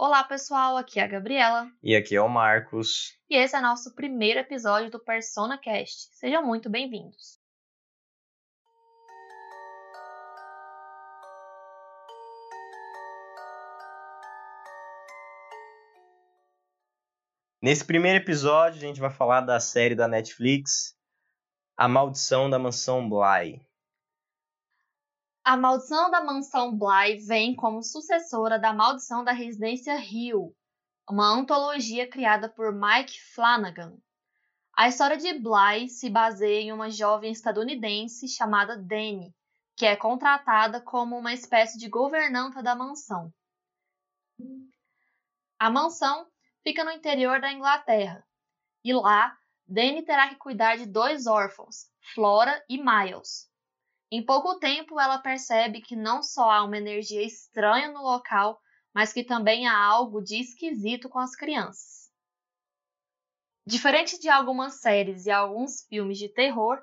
Olá, pessoal, aqui é a Gabriela. E aqui é o Marcos. E esse é nosso primeiro episódio do Persona Cast. Sejam muito bem-vindos. Nesse primeiro episódio, a gente vai falar da série da Netflix, A Maldição da Mansão Bly. A Maldição da Mansão Bly vem como sucessora da Maldição da Residência Hill, uma antologia criada por Mike Flanagan. A história de Bly se baseia em uma jovem estadunidense chamada Dani, que é contratada como uma espécie de governanta da mansão. A mansão fica no interior da Inglaterra. E lá, Dany terá que cuidar de dois órfãos, Flora e Miles. Em pouco tempo, ela percebe que não só há uma energia estranha no local, mas que também há algo de esquisito com as crianças. Diferente de algumas séries e alguns filmes de terror,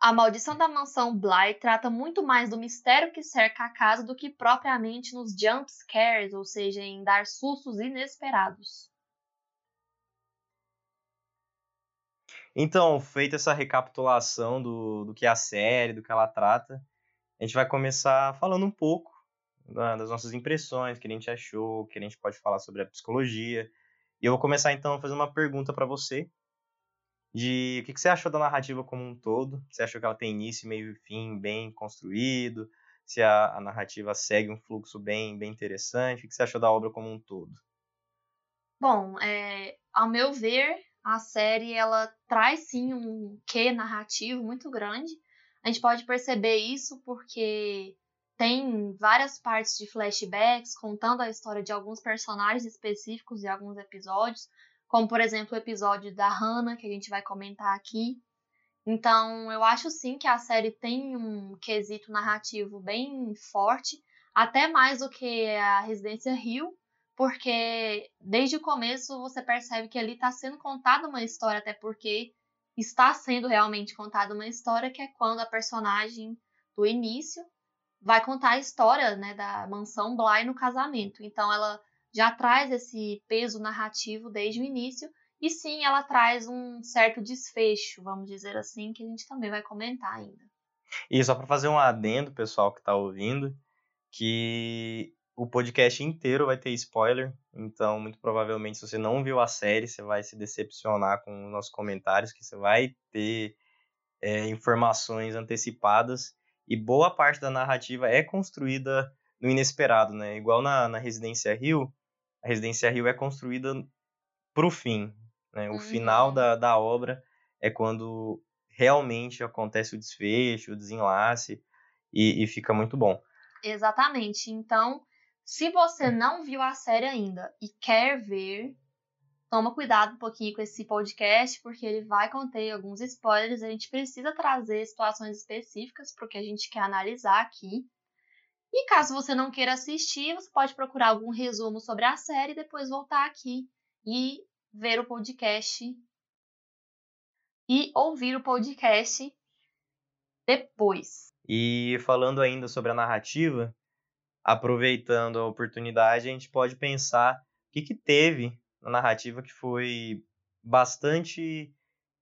a Maldição da Mansão Bly trata muito mais do mistério que cerca a casa do que propriamente nos jump scares, ou seja, em dar sustos inesperados. Então, feita essa recapitulação do, do que é a série, do que ela trata, a gente vai começar falando um pouco das nossas impressões, o que a gente achou, o que a gente pode falar sobre a psicologia. E eu vou começar então a fazer uma pergunta para você de o que, que você achou da narrativa como um todo. Você achou que ela tem início, meio e fim bem construído? Se a, a narrativa segue um fluxo bem, bem interessante? O que, que você achou da obra como um todo? Bom, é, ao meu ver, a série ela traz sim um quê narrativo muito grande. A gente pode perceber isso porque tem várias partes de flashbacks contando a história de alguns personagens específicos e alguns episódios, como por exemplo o episódio da Hannah, que a gente vai comentar aqui. Então, eu acho sim que a série tem um quesito narrativo bem forte, até mais do que a Residência Rio, porque desde o começo você percebe que ali está sendo contada uma história, até porque está sendo realmente contada uma história, que é quando a personagem do início vai contar a história né, da mansão Bly no casamento. Então ela já traz esse peso narrativo desde o início, e sim, ela traz um certo desfecho, vamos dizer assim, que a gente também vai comentar ainda. E só para fazer um adendo, pessoal que está ouvindo, que o podcast inteiro vai ter spoiler, então muito provavelmente se você não viu a série, você vai se decepcionar com os nossos comentários, que você vai ter é, informações antecipadas e boa parte da narrativa é construída no inesperado, né? Igual na, na Residência Rio, a Residência Rio é construída pro fim, né? O uhum. final da, da obra é quando realmente acontece o desfecho, o desenlace e, e fica muito bom. Exatamente. Então, se você não viu a série ainda e quer ver, toma cuidado um pouquinho com esse podcast, porque ele vai conter alguns spoilers. A gente precisa trazer situações específicas para o que a gente quer analisar aqui. E caso você não queira assistir, você pode procurar algum resumo sobre a série e depois voltar aqui e ver o podcast e ouvir o podcast depois. E falando ainda sobre a narrativa, aproveitando a oportunidade, a gente pode pensar o que, que teve na narrativa que foi bastante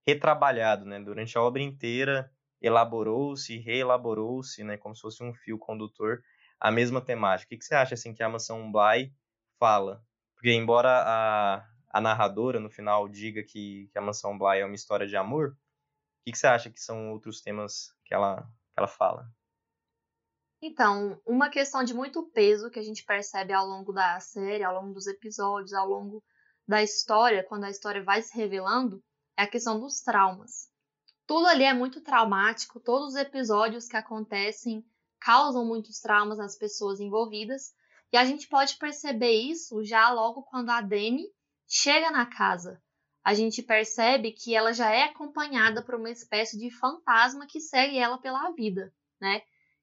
retrabalhado, né? Durante a obra inteira, elaborou-se, reelaborou-se, né? Como se fosse um fio condutor, a mesma temática. O que, você acha, assim, que a Mansão Bly fala? Porque embora a, a narradora, no final, diga que, que a Mansão Bly é uma história de amor, o que, que você acha que são outros temas que ela, que ela fala? Então, uma questão de muito peso que a gente percebe ao longo da série, ao longo dos episódios, ao longo da história, quando a história vai se revelando, é a questão dos traumas. Tudo ali é muito traumático, todos os episódios que acontecem causam muitos traumas nas pessoas envolvidas, e a gente pode perceber isso já logo quando a Dani chega na casa. A gente percebe que ela já é acompanhada por uma espécie de fantasma que segue ela pela vida, né?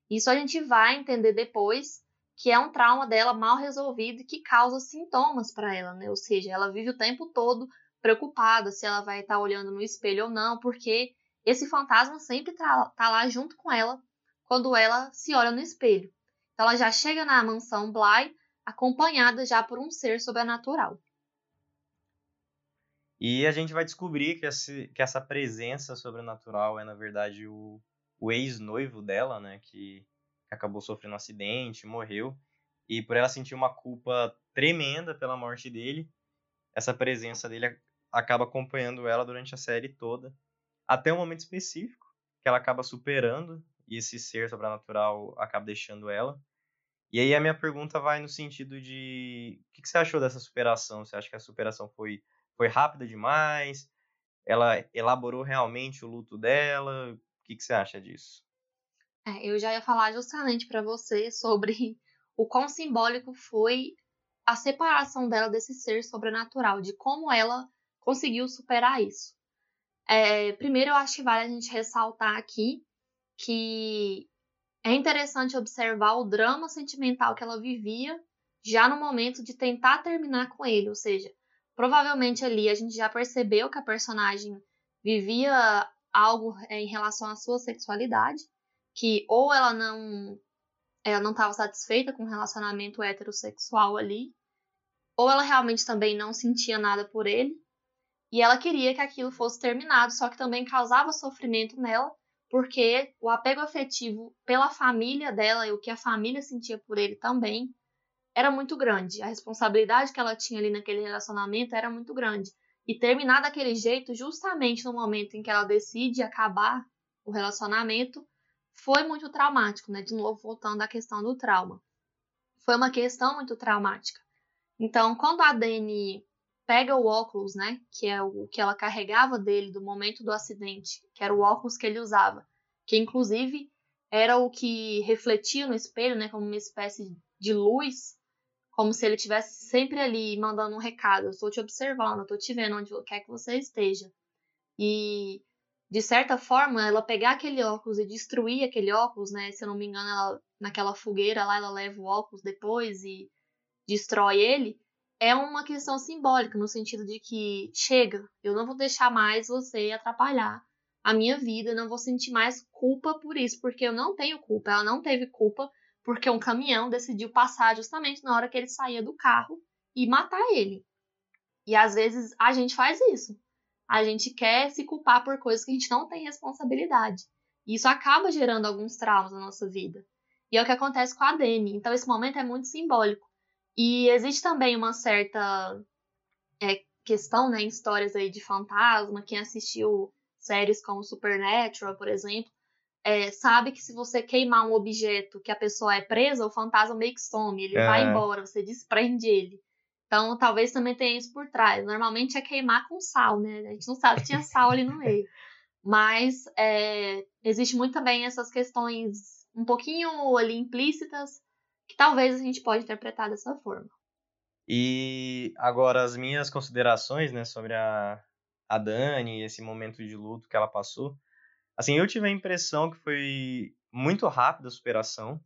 Isso a gente vai entender depois que é um trauma dela mal resolvido e que causa sintomas para ela, né? Ou seja, ela vive o tempo todo preocupada se ela vai estar tá olhando no espelho ou não, porque esse fantasma sempre tá, tá lá junto com ela quando ela se olha no espelho. Então ela já chega na mansão Bly acompanhada já por um ser sobrenatural. E a gente vai descobrir que, esse, que essa presença sobrenatural é, na verdade, o, o ex-noivo dela, né? Que acabou sofrendo um acidente, morreu. E por ela sentir uma culpa tremenda pela morte dele, essa presença dele acaba acompanhando ela durante a série toda, até um momento específico que ela acaba superando e esse ser sobrenatural acaba deixando ela. E aí a minha pergunta vai no sentido de o que você achou dessa superação? Você acha que a superação foi foi rápida demais? Ela elaborou realmente o luto dela? Que, que você acha disso? É, eu já ia falar justamente para você sobre o quão simbólico foi a separação dela desse ser sobrenatural, de como ela conseguiu superar isso. É, primeiro, eu acho que vale a gente ressaltar aqui que é interessante observar o drama sentimental que ela vivia já no momento de tentar terminar com ele, ou seja, Provavelmente ali a gente já percebeu que a personagem vivia algo é, em relação à sua sexualidade, que ou ela não ela não estava satisfeita com o relacionamento heterossexual ali, ou ela realmente também não sentia nada por ele, e ela queria que aquilo fosse terminado, só que também causava sofrimento nela, porque o apego afetivo pela família dela e o que a família sentia por ele também era muito grande. A responsabilidade que ela tinha ali naquele relacionamento era muito grande. E terminar daquele jeito, justamente no momento em que ela decide acabar o relacionamento, foi muito traumático, né? De novo, voltando à questão do trauma. Foi uma questão muito traumática. Então, quando a Dani pega o óculos, né? Que é o que ela carregava dele do momento do acidente, que era o óculos que ele usava, que inclusive era o que refletia no espelho, né? Como uma espécie de luz como se ele estivesse sempre ali mandando um recado. Eu estou te observando, eu estou te vendo onde quer que você esteja. E, de certa forma, ela pegar aquele óculos e destruir aquele óculos, né? Se eu não me engano, ela, naquela fogueira lá, ela leva o óculos depois e destrói ele. É uma questão simbólica, no sentido de que chega, eu não vou deixar mais você atrapalhar a minha vida, não vou sentir mais culpa por isso, porque eu não tenho culpa, ela não teve culpa porque um caminhão decidiu passar justamente na hora que ele saía do carro e matar ele. E às vezes a gente faz isso. A gente quer se culpar por coisas que a gente não tem responsabilidade. E isso acaba gerando alguns traumas na nossa vida. E é o que acontece com a Dani. Então esse momento é muito simbólico. E existe também uma certa é, questão né, em histórias aí de fantasma. Quem assistiu séries como Supernatural, por exemplo, é, sabe que se você queimar um objeto que a pessoa é presa, o fantasma meio que some, ele é. vai embora, você desprende ele. Então, talvez também tenha isso por trás. Normalmente é queimar com sal, né? A gente não sabe se tinha sal ali no meio. Mas é, existe muito também essas questões um pouquinho ali implícitas que talvez a gente pode interpretar dessa forma. E agora as minhas considerações, né, sobre a, a Dani, esse momento de luto que ela passou. Assim, eu tive a impressão que foi muito rápida a superação.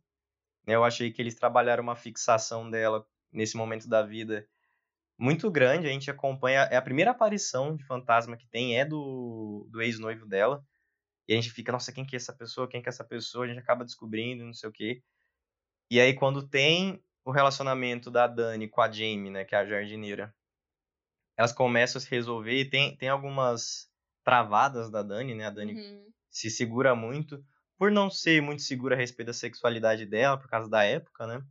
Né? Eu achei que eles trabalharam uma fixação dela nesse momento da vida muito grande. A gente acompanha. É a primeira aparição de fantasma que tem, é do, do ex-noivo dela. E a gente fica, nossa, quem que é essa pessoa? Quem que é essa pessoa? A gente acaba descobrindo, não sei o quê. E aí, quando tem o relacionamento da Dani com a Jamie, né, que é a jardineira, elas começam a se resolver e tem, tem algumas travadas da Dani, né? A Dani uhum se segura muito, por não ser muito segura a respeito da sexualidade dela, por causa da época, né?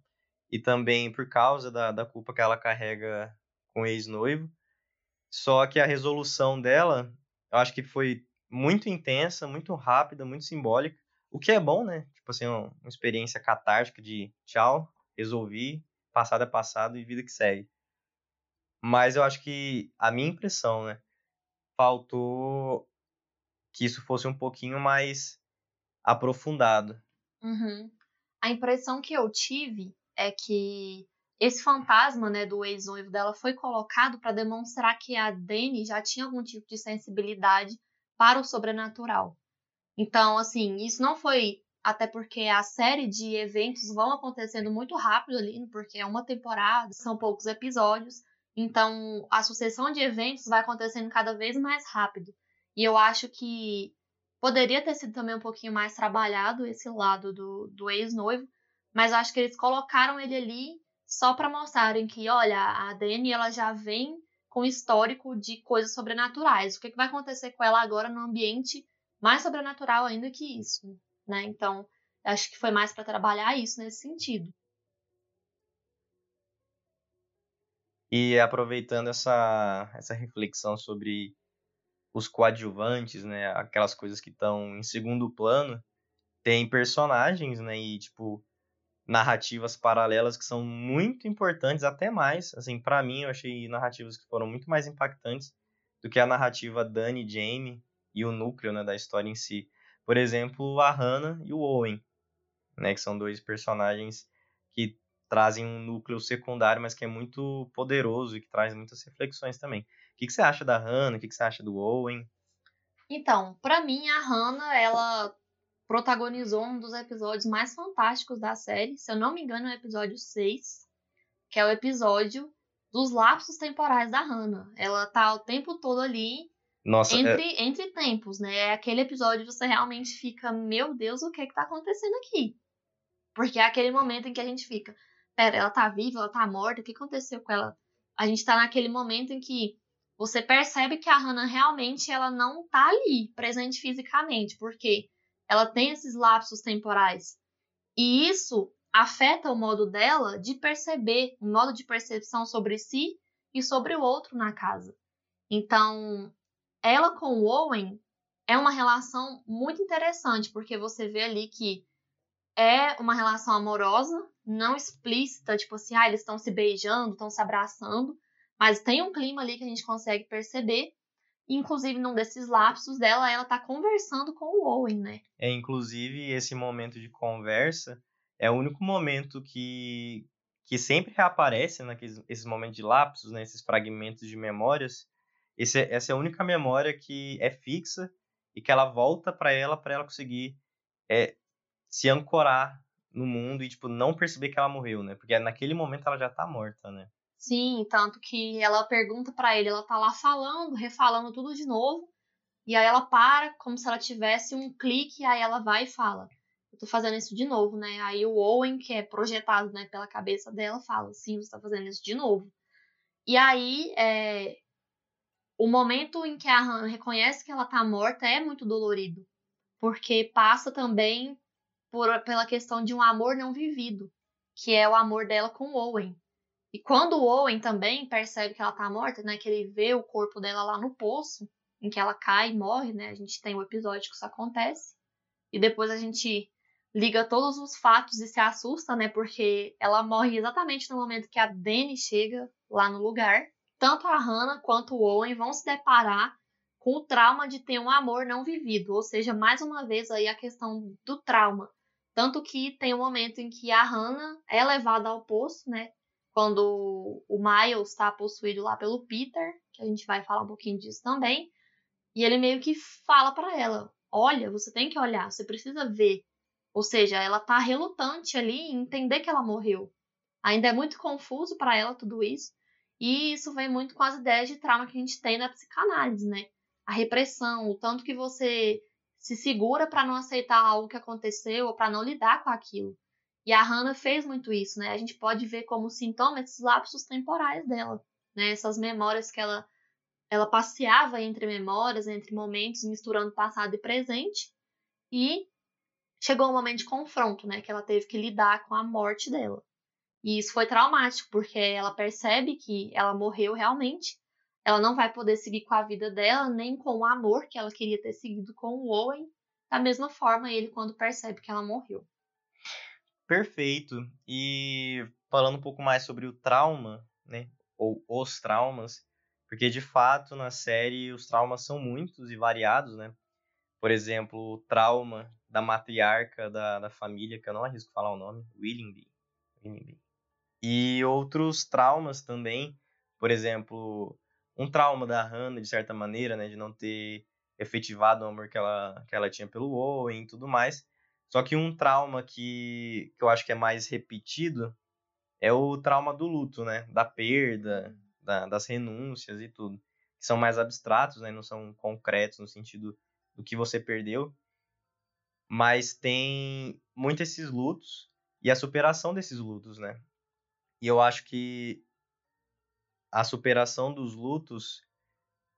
E também por causa da, da culpa que ela carrega com o ex-noivo. Só que a resolução dela, eu acho que foi muito intensa, muito rápida, muito simbólica. O que é bom, né? Tipo assim, uma, uma experiência catártica de tchau, resolvi, passado é passado e vida que segue. Mas eu acho que a minha impressão, né? Faltou que isso fosse um pouquinho mais aprofundado. Uhum. A impressão que eu tive é que esse fantasma né, do ex-noivo dela foi colocado para demonstrar que a Dani já tinha algum tipo de sensibilidade para o sobrenatural. Então, assim, isso não foi até porque a série de eventos vão acontecendo muito rápido ali, porque é uma temporada, são poucos episódios. Então, a sucessão de eventos vai acontecendo cada vez mais rápido. E eu acho que poderia ter sido também um pouquinho mais trabalhado esse lado do, do ex-noivo, mas eu acho que eles colocaram ele ali só para mostrarem que, olha, a Dani ela já vem com histórico de coisas sobrenaturais. O que, que vai acontecer com ela agora no ambiente mais sobrenatural ainda que isso, né? Então, acho que foi mais para trabalhar isso nesse sentido. E aproveitando essa, essa reflexão sobre os coadjuvantes, né, aquelas coisas que estão em segundo plano, tem personagens, né, e tipo narrativas paralelas que são muito importantes, até mais, assim, para mim eu achei narrativas que foram muito mais impactantes do que a narrativa Dani Jamie e o núcleo, né, da história em si. Por exemplo, a Hannah e o Owen, né, que são dois personagens que trazem um núcleo secundário, mas que é muito poderoso e que traz muitas reflexões também. O que, que você acha da Hannah? O que, que você acha do Owen? Então, para mim, a Hannah, ela protagonizou um dos episódios mais fantásticos da série. Se eu não me engano, é o episódio 6, que é o episódio dos lapsos temporais da Hannah. Ela tá o tempo todo ali Nossa, é entre, é... entre tempos, né? É aquele episódio que você realmente fica, meu Deus, o que é que tá acontecendo aqui? Porque é aquele momento em que a gente fica, pera, ela tá viva, ela tá morta, o que aconteceu com ela? A gente tá naquele momento em que você percebe que a Hannah realmente ela não tá ali, presente fisicamente, porque ela tem esses lapsos temporais. E isso afeta o modo dela de perceber, o modo de percepção sobre si e sobre o outro na casa. Então, ela com o Owen é uma relação muito interessante, porque você vê ali que é uma relação amorosa, não explícita, tipo assim, ah, eles estão se beijando, estão se abraçando, mas tem um clima ali que a gente consegue perceber. Inclusive, num desses lapsos dela, ela tá conversando com o Owen, né? É, inclusive, esse momento de conversa é o único momento que, que sempre reaparece naqueles esses momentos de lapsos, né, esses fragmentos de memórias. Esse, é, essa é a única memória que é fixa e que ela volta para ela para ela conseguir é, se ancorar no mundo e, tipo, não perceber que ela morreu, né? Porque naquele momento ela já tá morta, né? Sim, tanto que ela pergunta para ele, ela tá lá falando, refalando tudo de novo, e aí ela para como se ela tivesse um clique, e aí ela vai e fala: Eu tô fazendo isso de novo, né? Aí o Owen, que é projetado né, pela cabeça dela, fala: Sim, você tá fazendo isso de novo. E aí, é... o momento em que a Hannah reconhece que ela tá morta é muito dolorido, porque passa também por, pela questão de um amor não vivido, que é o amor dela com Owen. E quando o Owen também percebe que ela tá morta, né, que ele vê o corpo dela lá no poço, em que ela cai e morre, né, a gente tem o um episódio que isso acontece. E depois a gente liga todos os fatos e se assusta, né, porque ela morre exatamente no momento que a Dani chega lá no lugar. Tanto a Hannah quanto o Owen vão se deparar com o trauma de ter um amor não vivido, ou seja, mais uma vez aí a questão do trauma. Tanto que tem um momento em que a Hannah é levada ao poço, né? Quando o Miles está possuído lá pelo Peter, que a gente vai falar um pouquinho disso também. E ele meio que fala para ela: Olha, você tem que olhar, você precisa ver. Ou seja, ela tá relutante ali em entender que ela morreu. Ainda é muito confuso para ela tudo isso. E isso vem muito com as ideias de trauma que a gente tem na psicanálise, né? A repressão, o tanto que você se segura para não aceitar algo que aconteceu ou para não lidar com aquilo. E a Hannah fez muito isso, né? A gente pode ver como sintoma esses lapsos temporais dela, né? Essas memórias que ela ela passeava entre memórias, entre momentos, misturando passado e presente, e chegou um momento de confronto, né, que ela teve que lidar com a morte dela. E isso foi traumático, porque ela percebe que ela morreu realmente, ela não vai poder seguir com a vida dela, nem com o amor que ela queria ter seguido com o Owen. Da mesma forma, ele quando percebe que ela morreu. Perfeito. E falando um pouco mais sobre o trauma, né? Ou os traumas, porque de fato na série os traumas são muitos e variados, né? Por exemplo, o trauma da matriarca da, da família, que eu não arrisco falar o nome, Willinghby. Willinghby. E outros traumas também, por exemplo, um trauma da Hannah, de certa maneira, né, de não ter efetivado o amor que ela, que ela tinha pelo Owen e tudo mais. Só que um trauma que, que eu acho que é mais repetido é o trauma do luto, né, da perda, da, das renúncias e tudo. Que são mais abstratos, né, não são concretos no sentido do que você perdeu. Mas tem muito esses lutos e a superação desses lutos, né? E eu acho que a superação dos lutos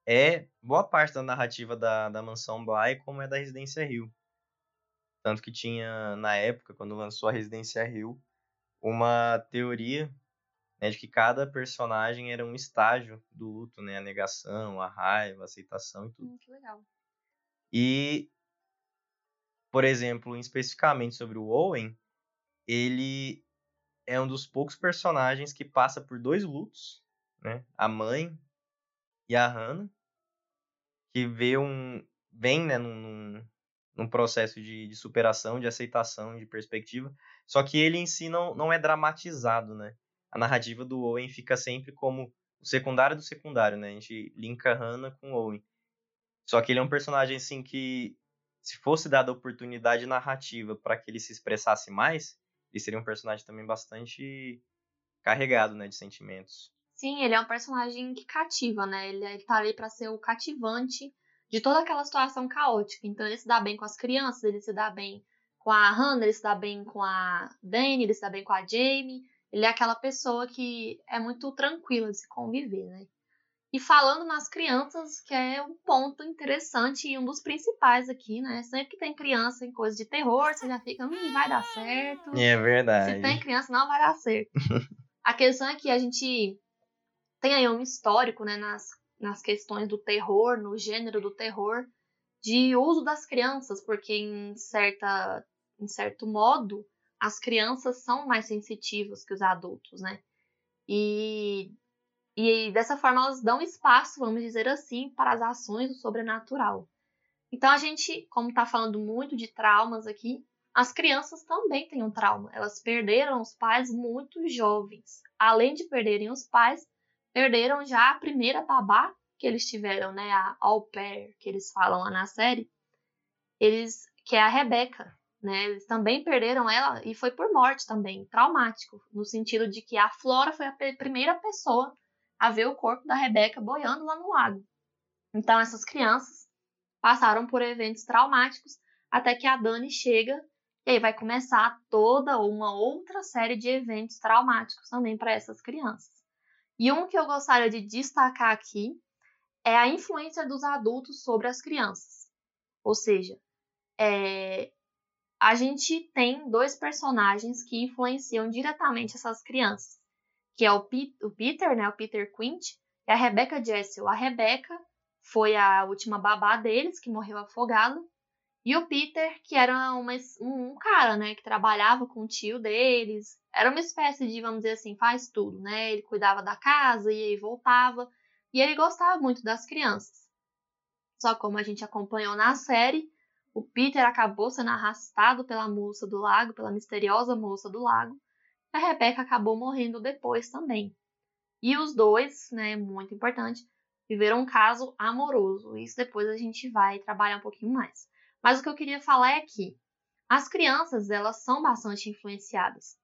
é boa parte da narrativa da, da Mansão Bly, como é da Residência Rio. Tanto que tinha, na época, quando lançou a Residência Rio, uma teoria né, de que cada personagem era um estágio do luto, né? A negação, a raiva, a aceitação e tudo. Hum, que legal. E, por exemplo, especificamente sobre o Owen, ele é um dos poucos personagens que passa por dois lutos, né? A mãe e a Hannah, que vê um vem, né, num, num processo de, de superação, de aceitação, de perspectiva. Só que ele em si não, não é dramatizado, né? A narrativa do Owen fica sempre como o secundário do secundário, né? A gente linka Hannah com Owen. Só que ele é um personagem assim que se fosse dada a oportunidade narrativa para que ele se expressasse mais, ele seria um personagem também bastante carregado, né, de sentimentos. Sim, ele é um personagem que cativa, né? Ele, ele tá ali para ser o cativante de toda aquela situação caótica. Então ele se dá bem com as crianças, ele se dá bem com a Hannah, ele se dá bem com a Dani, ele se dá bem com a Jamie. Ele é aquela pessoa que é muito tranquila de se conviver, né? E falando nas crianças, que é um ponto interessante e um dos principais aqui, né? Sempre que tem criança em coisa de terror, você já fica, hum, vai dar certo. É verdade. Se tem criança, não vai dar certo. a questão é que a gente tem aí um histórico, né, nas, nas questões do terror, no gênero do terror, de uso das crianças, porque em, certa, em certo modo, as crianças são mais sensitivas que os adultos, né? E, e dessa forma elas dão espaço, vamos dizer assim, para as ações do sobrenatural. Então a gente, como está falando muito de traumas aqui, as crianças também têm um trauma. Elas perderam os pais muito jovens. Além de perderem os pais, perderam já a primeira babá que eles tiveram, né? A au pair, que eles falam lá na série. Eles, que é a Rebeca né? Eles também perderam ela e foi por morte também, traumático, no sentido de que a Flora foi a primeira pessoa a ver o corpo da Rebeca boiando lá no lago. Então essas crianças passaram por eventos traumáticos até que a Dani chega e aí vai começar toda uma outra série de eventos traumáticos também para essas crianças. E um que eu gostaria de destacar aqui é a influência dos adultos sobre as crianças. Ou seja, é, a gente tem dois personagens que influenciam diretamente essas crianças, que é o, o Peter, né, o Peter Quint, e a Rebecca Jessel. A Rebecca foi a última babá deles, que morreu afogado, e o Peter, que era uma, um, cara, né, que trabalhava com o tio deles, era uma espécie de, vamos dizer assim, faz tudo, né, ele cuidava da casa e aí voltava, e ele gostava muito das crianças. Só como a gente acompanhou na série, o Peter acabou sendo arrastado pela moça do lago, pela misteriosa moça do lago. A Rebecca acabou morrendo depois também. E os dois, né, muito importante, viveram um caso amoroso. Isso depois a gente vai trabalhar um pouquinho mais. Mas o que eu queria falar é que as crianças, elas são bastante influenciadas.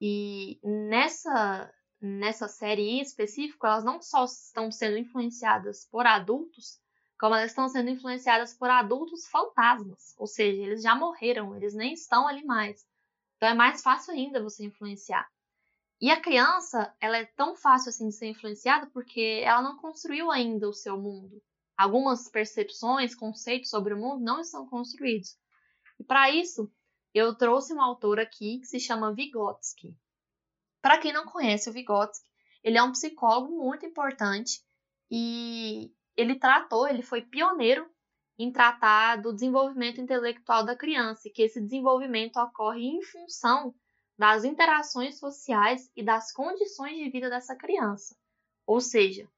E nessa nessa série em específico, elas não só estão sendo influenciadas por adultos, como elas estão sendo influenciadas por adultos fantasmas, ou seja, eles já morreram, eles nem estão ali mais. Então é mais fácil ainda você influenciar. E a criança, ela é tão fácil assim de ser influenciada porque ela não construiu ainda o seu mundo. Algumas percepções, conceitos sobre o mundo não estão construídos. E para isso, eu trouxe um autor aqui que se chama Vygotsky. Para quem não conhece o Vygotsky, ele é um psicólogo muito importante e ele tratou, ele foi pioneiro em tratar do desenvolvimento intelectual da criança, e que esse desenvolvimento ocorre em função das interações sociais e das condições de vida dessa criança. Ou seja,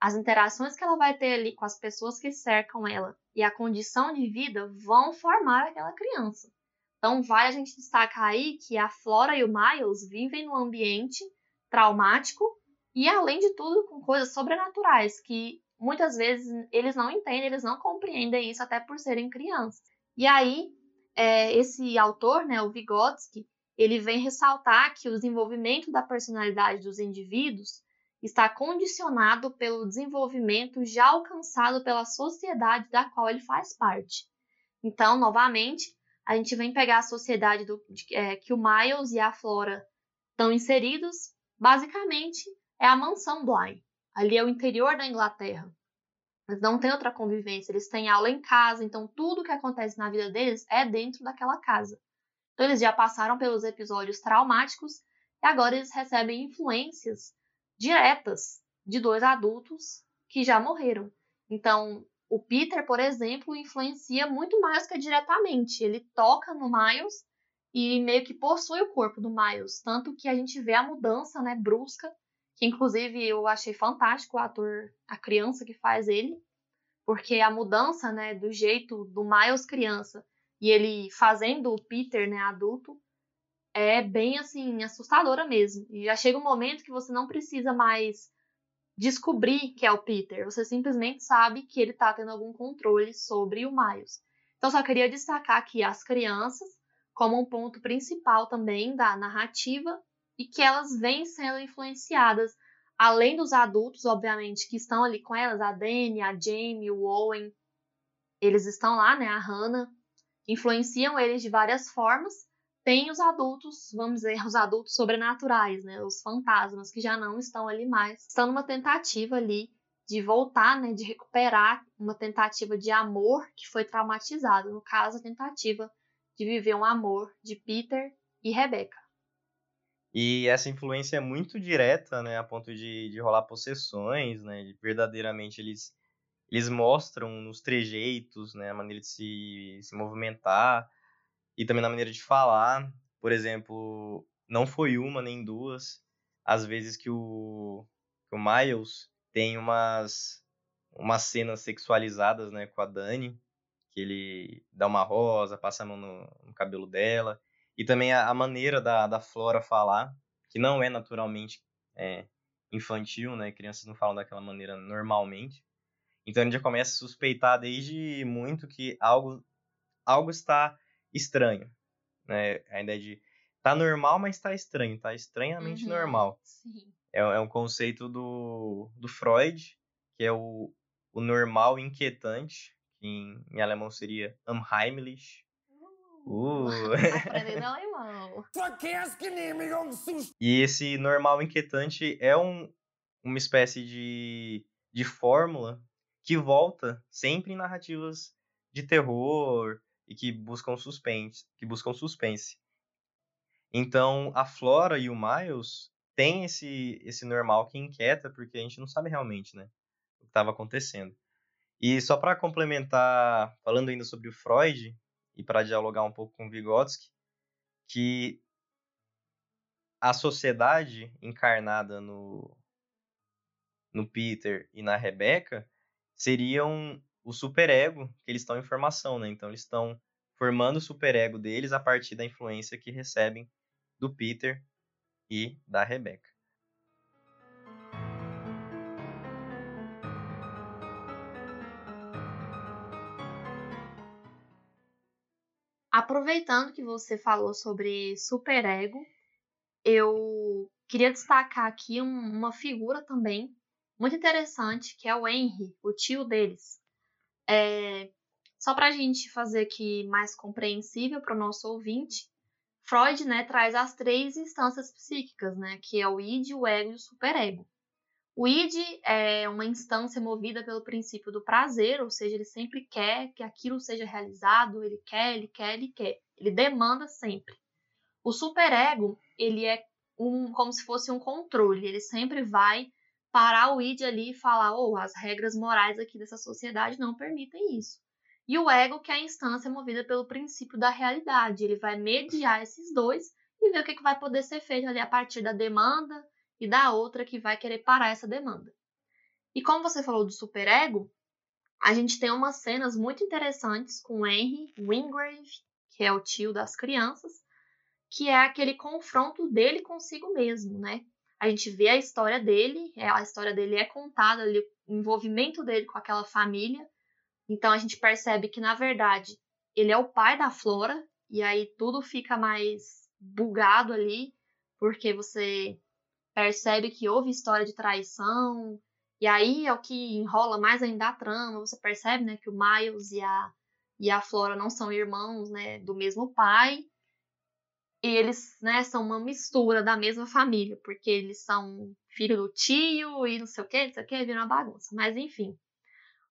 as interações que ela vai ter ali com as pessoas que cercam ela e a condição de vida vão formar aquela criança. Então, vale a gente destacar aí que a Flora e o Miles vivem num ambiente traumático e, além de tudo, com coisas sobrenaturais que muitas vezes eles não entendem, eles não compreendem isso até por serem crianças. E aí, é, esse autor, né, o Vygotsky, ele vem ressaltar que o desenvolvimento da personalidade dos indivíduos está condicionado pelo desenvolvimento já alcançado pela sociedade da qual ele faz parte. Então, novamente, a gente vem pegar a sociedade do, de, é, que o Miles e a Flora estão inseridos basicamente é a mansão Bly. Ali é o interior da Inglaterra. Eles não têm outra convivência, eles têm aula em casa, então tudo que acontece na vida deles é dentro daquela casa. Então eles já passaram pelos episódios traumáticos e agora eles recebem influências diretas de dois adultos que já morreram. Então, o Peter, por exemplo, influencia muito mais que diretamente. Ele toca no Miles e meio que possui o corpo do Miles, tanto que a gente vê a mudança, né, brusca, que inclusive eu achei fantástico o ator, a criança que faz ele, porque a mudança, né, do jeito do Miles criança e ele fazendo o Peter, né, adulto, é bem assim assustadora mesmo. E já chega um momento que você não precisa mais descobrir que é o Peter, você simplesmente sabe que ele está tendo algum controle sobre o Miles. Então só queria destacar aqui as crianças como um ponto principal também da narrativa e que elas vêm sendo influenciadas além dos adultos, obviamente, que estão ali com elas, a Dani, a Jamie, o Owen, eles estão lá, né, a Hannah, influenciam eles de várias formas, tem os adultos, vamos dizer, os adultos sobrenaturais, né? Os fantasmas que já não estão ali mais. Estão numa tentativa ali de voltar, né? De recuperar uma tentativa de amor que foi traumatizado. No caso, a tentativa de viver um amor de Peter e Rebecca. E essa influência é muito direta, né? A ponto de, de rolar possessões, né? De verdadeiramente eles eles mostram nos trejeitos, né, a maneira de se, se movimentar, e também na maneira de falar. Por exemplo, não foi uma nem duas as vezes que o, que o Miles tem umas, umas cenas sexualizadas né, com a Dani, que ele dá uma rosa, passa a mão no, no cabelo dela, e também a, a, maneira da, da Flora falar, que não é naturalmente é, infantil, né? Crianças não falam daquela maneira normalmente. Então a gente já começa a suspeitar desde muito que algo, algo está estranho, né? A ideia de tá normal, mas tá estranho, tá estranhamente uhum, normal. É, é, um conceito do, do Freud, que é o, o normal inquietante, que em, em alemão seria unheimlich. Uh. uh. Aprendendo alemão. e esse normal inquietante é um, uma espécie de, de fórmula que volta sempre em narrativas de terror, e que buscam suspense, que buscam suspense. Então, a Flora e o Miles têm esse esse normal que inquieta porque a gente não sabe realmente, né, o que estava acontecendo. E só para complementar, falando ainda sobre o Freud e para dialogar um pouco com Vygotsky, que a sociedade encarnada no no Peter e na Rebecca seriam o superego que eles estão em formação, né? Então eles estão formando o superego deles a partir da influência que recebem do Peter e da Rebecca. Aproveitando que você falou sobre superego, eu queria destacar aqui uma figura também muito interessante, que é o Henry, o tio deles. É, só para a gente fazer aqui mais compreensível para o nosso ouvinte, Freud né, traz as três instâncias psíquicas, né, que é o id, o ego e o superego. O id é uma instância movida pelo princípio do prazer, ou seja, ele sempre quer que aquilo seja realizado, ele quer, ele quer, ele quer, ele demanda sempre. O superego, ele é um, como se fosse um controle, ele sempre vai parar o id ali e falar, oh, as regras morais aqui dessa sociedade não permitem isso. E o ego, que é a instância movida pelo princípio da realidade, ele vai mediar esses dois e ver o que, que vai poder ser feito ali a partir da demanda e da outra que vai querer parar essa demanda. E como você falou do superego, a gente tem umas cenas muito interessantes com Henry Wingrave, que é o tio das crianças, que é aquele confronto dele consigo mesmo, né? A gente vê a história dele, é, a história dele é contada o envolvimento dele com aquela família. Então a gente percebe que, na verdade, ele é o pai da Flora, e aí tudo fica mais bugado ali, porque você percebe que houve história de traição, e aí é o que enrola mais ainda a trama, você percebe, né, que o Miles e a, e a Flora não são irmãos, né, do mesmo pai, eles, né, são uma mistura da mesma família, porque eles são filho do tio e não sei o que, não sei o que, vira uma bagunça. Mas enfim.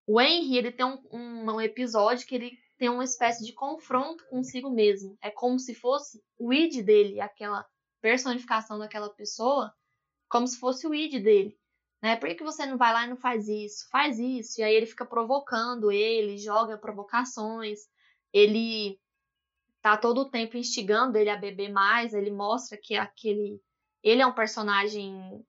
O Henry, ele tem um, um, um, episódio que ele tem uma espécie de confronto consigo mesmo. É como se fosse o id dele, aquela personificação daquela pessoa, como se fosse o id dele. Né? Por que, que você não vai lá e não faz isso? Faz isso. E aí ele fica provocando ele, joga provocações, ele tá todo o tempo instigando ele a beber mais, ele mostra que aquele ele é um personagem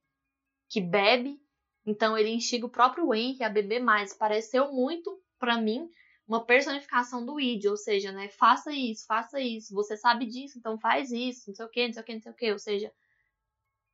que bebe, então ele instiga o próprio Henry a beber mais. Pareceu muito para mim uma personificação do id, ou seja, né, faça isso, faça isso, você sabe disso, então faz isso, não sei o que, não sei o que, não sei o que, ou seja,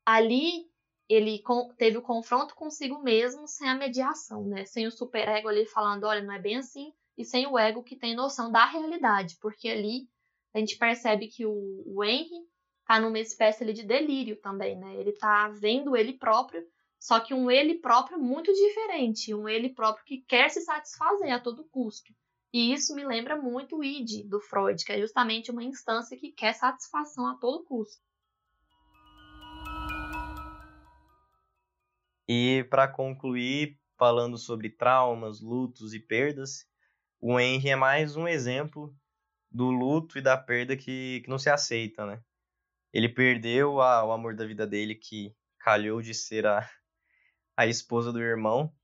ali ele teve o confronto consigo mesmo sem a mediação, né, sem o superego ali falando, olha, não é bem assim, e sem o ego que tem noção da realidade, porque ali a gente percebe que o, o Henry tá numa espécie ali de delírio também, né? Ele tá vendo ele próprio, só que um ele próprio muito diferente, um ele próprio que quer se satisfazer a todo custo. E isso me lembra muito o id do Freud, que é justamente uma instância que quer satisfação a todo custo. E para concluir, falando sobre traumas, lutos e perdas, o Henry é mais um exemplo do luto e da perda que, que não se aceita, né? Ele perdeu a, o amor da vida dele, que calhou de ser a, a esposa do irmão,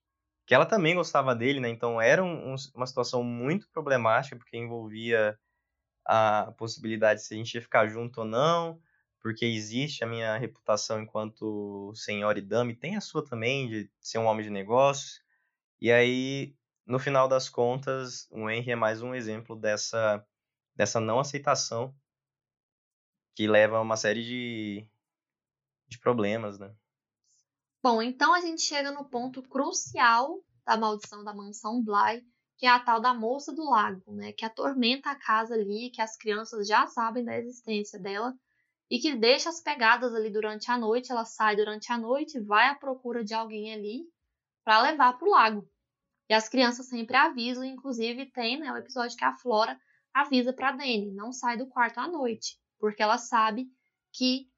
que ela também gostava dele, né? Então era um, um, uma situação muito problemática, porque envolvia a possibilidade de se a gente ia ficar junto ou não, porque existe a minha reputação enquanto senhora e dama, e tem a sua também, de ser um homem de negócios. E aí, no final das contas, o Henry é mais um exemplo dessa dessa não aceitação que leva a uma série de, de problemas, né? Bom, então a gente chega no ponto crucial da maldição da mansão Bly, que é a tal da moça do lago, né? Que atormenta a casa ali, que as crianças já sabem da existência dela e que deixa as pegadas ali durante a noite. Ela sai durante a noite, vai à procura de alguém ali para levar para o lago. E as crianças sempre avisam, inclusive tem né, o episódio que a Flora avisa para Dani, não sai do quarto à noite, porque ela sabe que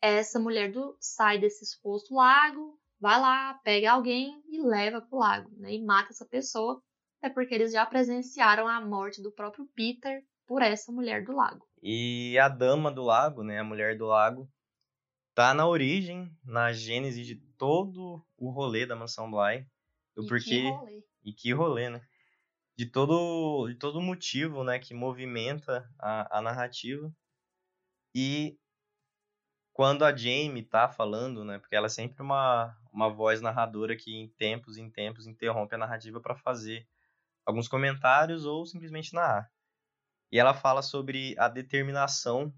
essa mulher do, sai desse exposto lago, vai lá, pega alguém e leva pro lago, né? E mata essa pessoa, é porque eles já presenciaram a morte do próprio Peter por essa mulher do lago. E a dama do lago, né, a mulher do lago, tá na origem, na gênese de todo o rolê da mansão Bly, do e porquê que rolê. e que rolê, né? De todo de todo motivo né que movimenta a, a narrativa. E quando a Jamie tá falando né porque ela é sempre uma uma voz narradora que em tempos em tempos interrompe a narrativa para fazer alguns comentários ou simplesmente narrar. E ela fala sobre a determinação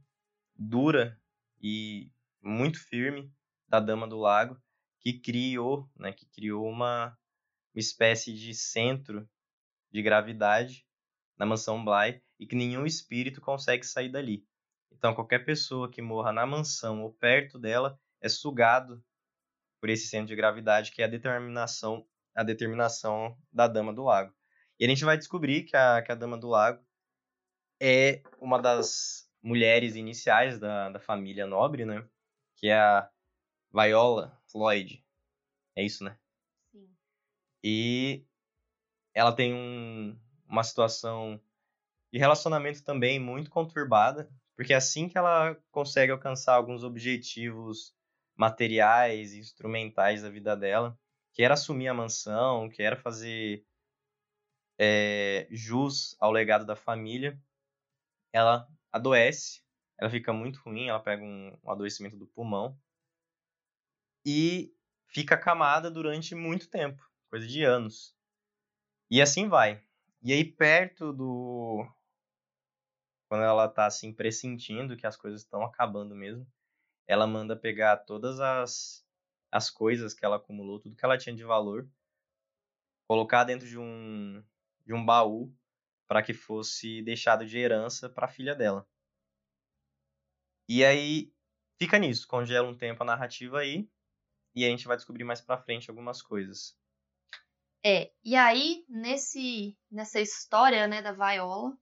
dura e muito firme da Dama do Lago que criou né que criou uma, uma espécie de centro de gravidade na mansão Bly e que nenhum espírito consegue sair dali. Então, qualquer pessoa que morra na mansão ou perto dela é sugado por esse centro de gravidade, que é a determinação, a determinação da Dama do Lago. E a gente vai descobrir que a, que a Dama do Lago é uma das mulheres iniciais da, da família nobre, né? Que é a Viola Floyd. É isso, né? Sim. E ela tem um, uma situação de relacionamento também muito conturbada, porque é assim que ela consegue alcançar alguns objetivos materiais e instrumentais da vida dela, que era assumir a mansão, que era fazer é, jus ao legado da família, ela adoece, ela fica muito ruim, ela pega um, um adoecimento do pulmão e fica acamada durante muito tempo, coisa de anos. E assim vai. E aí, perto do. Quando ela tá assim, pressentindo que as coisas estão acabando mesmo, ela manda pegar todas as, as coisas que ela acumulou, tudo que ela tinha de valor, colocar dentro de um, de um baú para que fosse deixado de herança para a filha dela. E aí fica nisso, congela um tempo a narrativa aí, e a gente vai descobrir mais para frente algumas coisas. É, e aí, nesse, nessa história né, da Viola,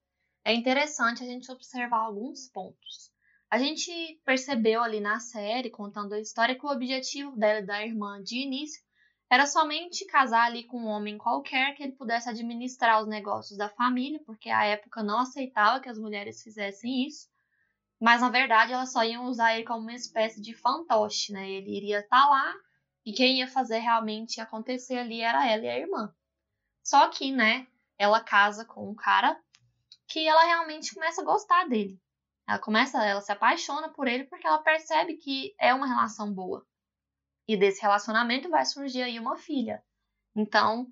é interessante a gente observar alguns pontos. A gente percebeu ali na série, contando a história, que o objetivo dela e da irmã de início era somente casar ali com um homem qualquer que ele pudesse administrar os negócios da família, porque a época não aceitava que as mulheres fizessem isso. Mas na verdade elas só iam usar ele como uma espécie de fantoche, né? Ele iria estar tá lá e quem ia fazer realmente acontecer ali era ela e a irmã. Só que, né, ela casa com um cara que ela realmente começa a gostar dele. Ela começa, ela se apaixona por ele porque ela percebe que é uma relação boa. E desse relacionamento vai surgir aí uma filha. Então,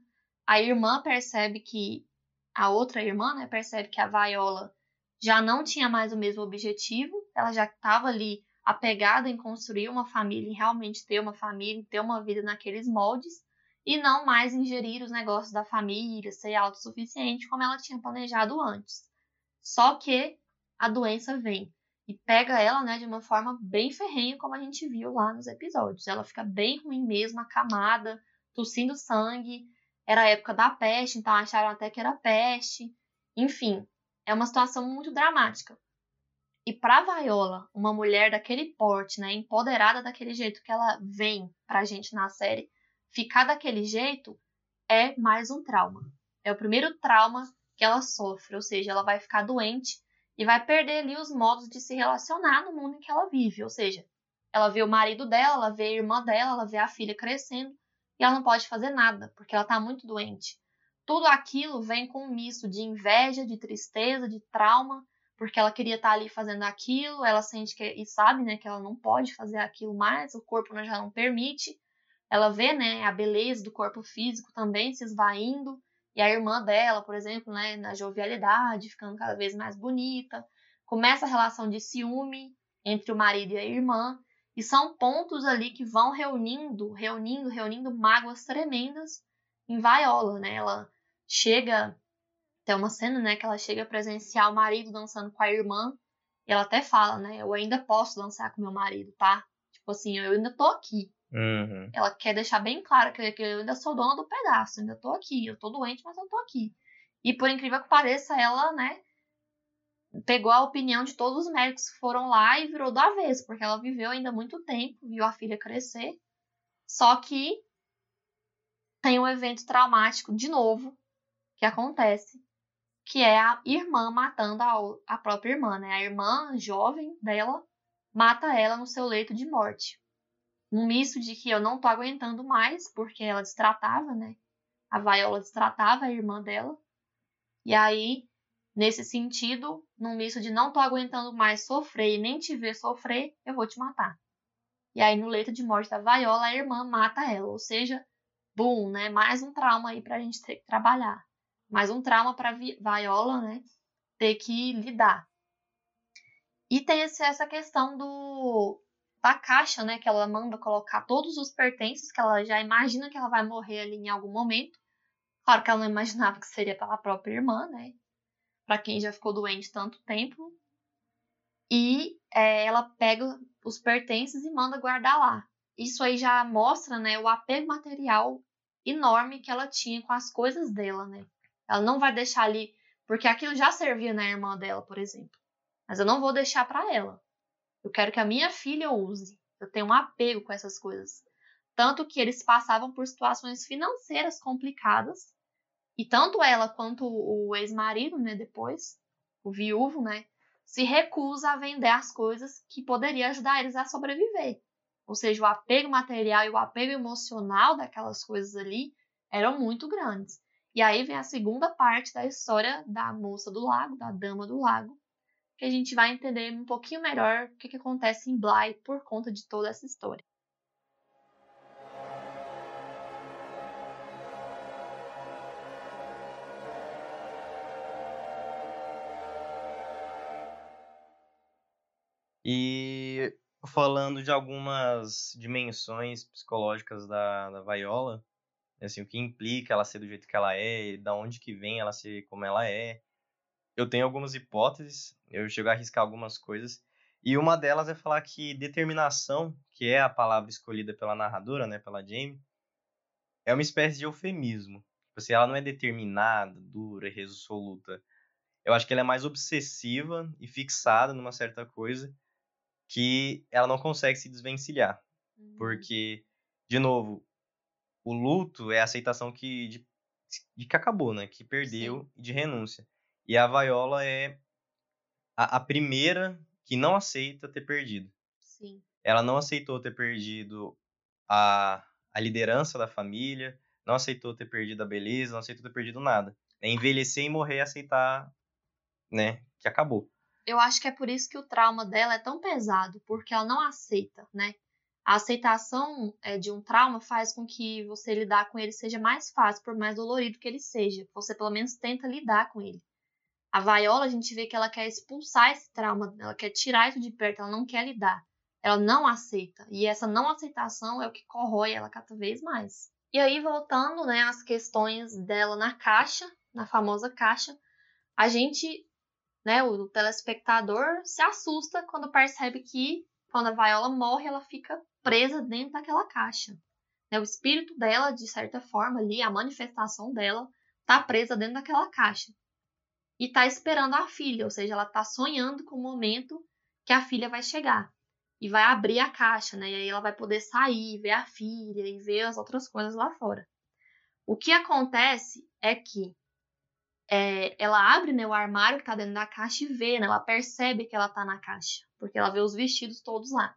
a irmã percebe que a outra irmã, né, percebe que a Viola já não tinha mais o mesmo objetivo, ela já estava ali apegada em construir uma família, em realmente ter uma família, ter uma vida naqueles moldes, e não mais ingerir os negócios da família, ser autossuficiente como ela tinha planejado antes. Só que a doença vem e pega ela, né, de uma forma bem ferrenha, como a gente viu lá nos episódios. Ela fica bem ruim mesmo, acamada, tossindo sangue. Era a época da peste, então acharam até que era peste. Enfim, é uma situação muito dramática. E para Viola, uma mulher daquele porte, né, empoderada daquele jeito que ela vem pra gente na série, ficar daquele jeito é mais um trauma. É o primeiro trauma que ela sofre, ou seja, ela vai ficar doente e vai perder ali os modos de se relacionar no mundo em que ela vive. Ou seja, ela vê o marido dela, ela vê a irmã dela, ela vê a filha crescendo e ela não pode fazer nada porque ela está muito doente. Tudo aquilo vem com um misto de inveja, de tristeza, de trauma, porque ela queria estar tá ali fazendo aquilo, ela sente que e sabe, né, que ela não pode fazer aquilo mais, o corpo já não permite. Ela vê, né, a beleza do corpo físico também se esvaindo e a irmã dela, por exemplo, né, na jovialidade, ficando cada vez mais bonita. Começa a relação de ciúme entre o marido e a irmã. E são pontos ali que vão reunindo, reunindo, reunindo mágoas tremendas em Viola, né? Ela chega, tem uma cena, né, que ela chega a presenciar o marido dançando com a irmã. E ela até fala, né, eu ainda posso dançar com meu marido, tá? Tipo assim, eu ainda tô aqui. Uhum. Ela quer deixar bem claro que, que, eu ainda sou dona do pedaço, ainda tô aqui, eu tô doente, mas eu tô aqui. E por incrível que pareça, ela, né, pegou a opinião de todos os médicos que foram lá e virou do avesso, porque ela viveu ainda muito tempo, viu a filha crescer. Só que tem um evento traumático de novo que acontece, que é a irmã matando a, a própria irmã, né? A irmã jovem dela mata ela no seu leito de morte um misto de que eu não tô aguentando mais, porque ela destratava, né? A Viola destratava a irmã dela. E aí, nesse sentido, num misto de não tô aguentando mais sofrer e nem te ver sofrer, eu vou te matar. E aí, no leito de morte da Viola, a irmã mata ela. Ou seja, boom, né? Mais um trauma aí pra gente ter que trabalhar. Mais um trauma pra Viola, né? Ter que lidar. E tem essa questão do da caixa, né, que ela manda colocar todos os pertences, que ela já imagina que ela vai morrer ali em algum momento. Claro que ela não imaginava que seria pela própria irmã, né? Para quem já ficou doente tanto tempo. E é, ela pega os pertences e manda guardar lá. Isso aí já mostra, né, o apego material enorme que ela tinha com as coisas dela, né? Ela não vai deixar ali, porque aquilo já servia na irmã dela, por exemplo. Mas eu não vou deixar para ela. Eu quero que a minha filha use. Eu tenho um apego com essas coisas. Tanto que eles passavam por situações financeiras complicadas. E tanto ela quanto o ex-marido, né, depois, o viúvo, né, se recusa a vender as coisas que poderia ajudar eles a sobreviver. Ou seja, o apego material e o apego emocional daquelas coisas ali eram muito grandes. E aí vem a segunda parte da história da moça do lago, da dama do lago, que a gente vai entender um pouquinho melhor o que, que acontece em Bly por conta de toda essa história. E falando de algumas dimensões psicológicas da, da Viola, assim, o que implica ela ser do jeito que ela é, da onde que vem ela ser como ela é, eu tenho algumas hipóteses, eu chego a arriscar algumas coisas, e uma delas é falar que determinação, que é a palavra escolhida pela narradora, né, pela Jamie, é uma espécie de eufemismo. Tipo assim, ela não é determinada, dura, resoluta. Eu acho que ela é mais obsessiva e fixada numa certa coisa que ela não consegue se desvencilhar. Uhum. Porque, de novo, o luto é a aceitação que, de, de que acabou, né? Que perdeu, Sim. de renúncia. E a Viola é a, a primeira que não aceita ter perdido. Sim. Ela não aceitou ter perdido a, a liderança da família, não aceitou ter perdido a beleza, não aceitou ter perdido nada. É envelhecer e morrer e aceitar, né, que acabou. Eu acho que é por isso que o trauma dela é tão pesado, porque ela não aceita, né? A aceitação é, de um trauma faz com que você lidar com ele seja mais fácil, por mais dolorido que ele seja. Você pelo menos tenta lidar com ele. A Viola, a gente vê que ela quer expulsar esse trauma, ela quer tirar isso de perto, ela não quer lidar. Ela não aceita. E essa não aceitação é o que corrói ela cada vez mais. E aí, voltando né, às questões dela na caixa, na famosa caixa, a gente, né, o telespectador, se assusta quando percebe que quando a Viola morre, ela fica presa dentro daquela caixa. Né, o espírito dela, de certa forma, ali, a manifestação dela, tá presa dentro daquela caixa. E tá esperando a filha, ou seja, ela tá sonhando com o momento que a filha vai chegar. E vai abrir a caixa, né? E aí ela vai poder sair, ver a filha e ver as outras coisas lá fora. O que acontece é que é, ela abre né, o armário que tá dentro da caixa e vê, né? Ela percebe que ela tá na caixa, porque ela vê os vestidos todos lá.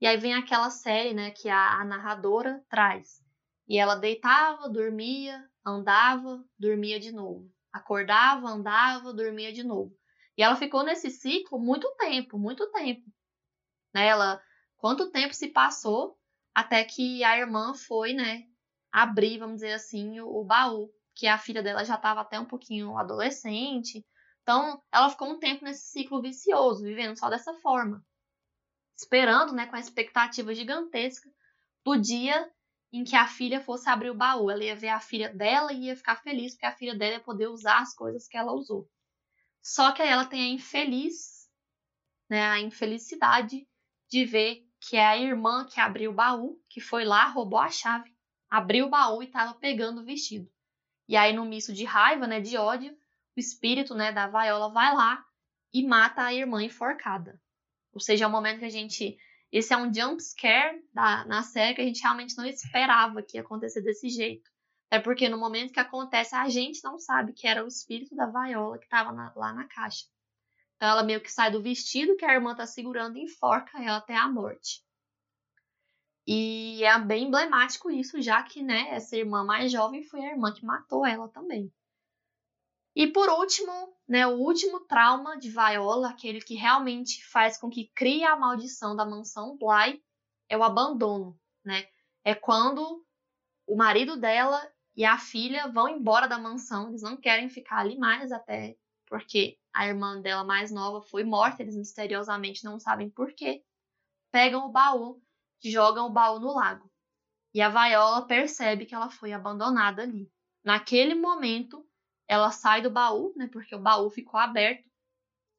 E aí vem aquela série, né, que a, a narradora traz. E ela deitava, dormia, andava, dormia de novo. Acordava, andava, dormia de novo. E ela ficou nesse ciclo muito tempo, muito tempo. Né? Ela, quanto tempo se passou até que a irmã foi, né, abrir, vamos dizer assim, o, o baú, que a filha dela já estava até um pouquinho adolescente. Então, ela ficou um tempo nesse ciclo vicioso, vivendo só dessa forma esperando, né, com a expectativa gigantesca do dia em que a filha fosse abrir o baú. Ela ia ver a filha dela e ia ficar feliz porque a filha dela ia poder usar as coisas que ela usou. Só que aí ela tem a infeliz, né, a infelicidade de ver que é a irmã que abriu o baú, que foi lá, roubou a chave, abriu o baú e estava pegando o vestido. E aí, no misto de raiva, né, de ódio, o espírito, né, da Viola vai lá e mata a irmã enforcada. Ou seja, é um momento que a gente. Esse é um jump scare da, na série que a gente realmente não esperava que ia acontecer desse jeito. É porque no momento que acontece, a gente não sabe que era o espírito da Viola que estava lá na caixa. Então ela meio que sai do vestido que a irmã tá segurando e enforca ela até a morte. E é bem emblemático isso, já que né, essa irmã mais jovem foi a irmã que matou ela também. E por último, né, o último trauma de Viola, aquele que realmente faz com que crie a maldição da mansão Bly, é o abandono, né? É quando o marido dela e a filha vão embora da mansão, eles não querem ficar ali mais até porque a irmã dela mais nova foi morta, eles misteriosamente não sabem por quê. Pegam o baú, jogam o baú no lago. E a Viola percebe que ela foi abandonada ali. Naquele momento, ela sai do baú, né, porque o baú ficou aberto,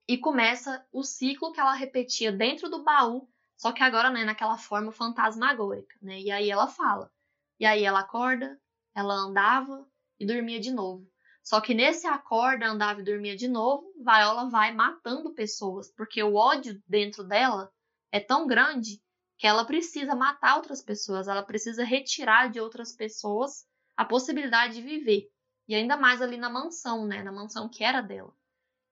e começa o ciclo que ela repetia dentro do baú, só que agora, né, naquela forma fantasmagórica, né? E aí ela fala. E aí ela acorda, ela andava e dormia de novo. Só que nesse acorda, andava e dormia de novo, Viola vai matando pessoas, porque o ódio dentro dela é tão grande que ela precisa matar outras pessoas, ela precisa retirar de outras pessoas a possibilidade de viver. E ainda mais ali na mansão, né? Na mansão que era dela.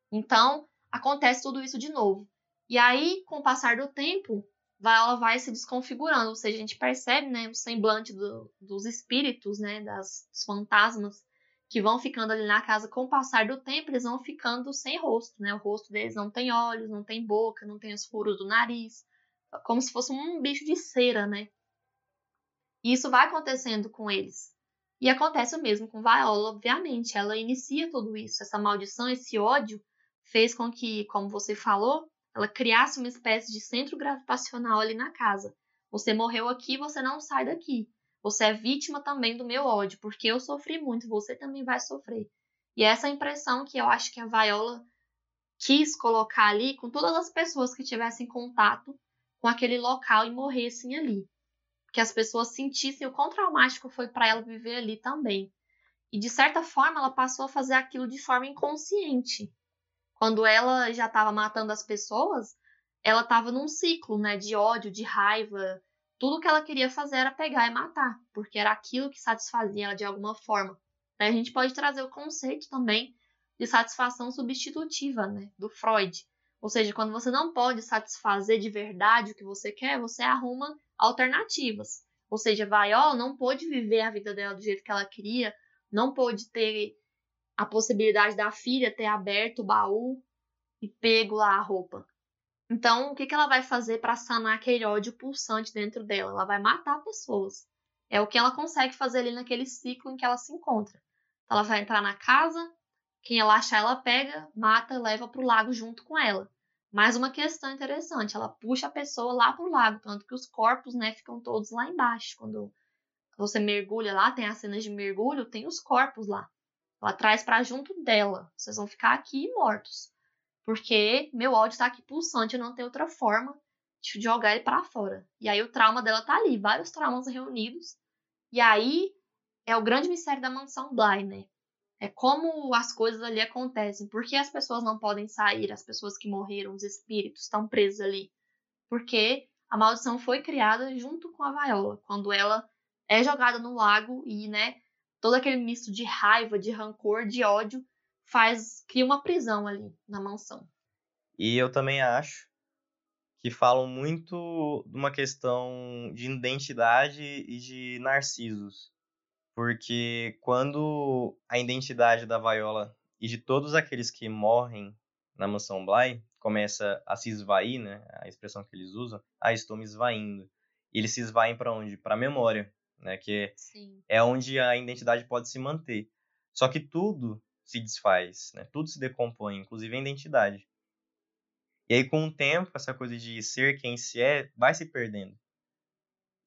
Então, acontece tudo isso de novo. E aí, com o passar do tempo, ela vai se desconfigurando. Ou seja, a gente percebe, né? O semblante do, dos espíritos, né? Das, dos fantasmas que vão ficando ali na casa com o passar do tempo, eles vão ficando sem rosto, né? O rosto deles não tem olhos, não tem boca, não tem os furos do nariz, como se fosse um bicho de cera, né? E isso vai acontecendo com eles. E acontece o mesmo com Viola, obviamente. Ela inicia tudo isso. Essa maldição, esse ódio, fez com que, como você falou, ela criasse uma espécie de centro gravitacional ali na casa. Você morreu aqui, você não sai daqui. Você é vítima também do meu ódio, porque eu sofri muito, você também vai sofrer. E essa impressão que eu acho que a Viola quis colocar ali com todas as pessoas que tivessem contato com aquele local e morressem ali que as pessoas sentissem o quão traumático foi para ela viver ali também. E de certa forma ela passou a fazer aquilo de forma inconsciente. Quando ela já estava matando as pessoas, ela estava num ciclo, né, de ódio, de raiva. Tudo que ela queria fazer era pegar e matar, porque era aquilo que satisfazia ela de alguma forma. A gente pode trazer o conceito também de satisfação substitutiva, né, do Freud. Ou seja, quando você não pode satisfazer de verdade o que você quer, você arruma alternativas. Ou seja, Viola não pôde viver a vida dela do jeito que ela queria, não pôde ter a possibilidade da filha ter aberto o baú e pego lá a roupa. Então, o que, que ela vai fazer para sanar aquele ódio pulsante dentro dela? Ela vai matar pessoas. É o que ela consegue fazer ali naquele ciclo em que ela se encontra. Ela vai entrar na casa, quem ela achar, ela pega, mata, leva para o lago junto com ela. Mais uma questão interessante, ela puxa a pessoa lá para o lago, tanto que os corpos né, ficam todos lá embaixo. Quando você mergulha lá, tem as cenas de mergulho, tem os corpos lá. Ela traz para junto dela. Vocês vão ficar aqui mortos. Porque meu ódio tá aqui pulsante, eu não tenho outra forma de jogar ele para fora. E aí o trauma dela tá ali, vários traumas reunidos. E aí é o grande mistério da mansão Bly, né? É como as coisas ali acontecem. Por que as pessoas não podem sair? As pessoas que morreram, os espíritos, estão presos ali. Porque a maldição foi criada junto com a Viola. Quando ela é jogada no lago e, né, todo aquele misto de raiva, de rancor, de ódio faz cria uma prisão ali na mansão. E eu também acho que falam muito de uma questão de identidade e de narcisos. Porque quando a identidade da Viola e de todos aqueles que morrem na mansão Bly começa a se esvair, né, a expressão que eles usam, ah, estou me esvaindo. E eles se esvaem para onde? Para a memória, né, que Sim. é onde a identidade pode se manter. Só que tudo se desfaz, né? Tudo se decompõe, inclusive a identidade. E aí, com o tempo, essa coisa de ser quem se é vai se perdendo.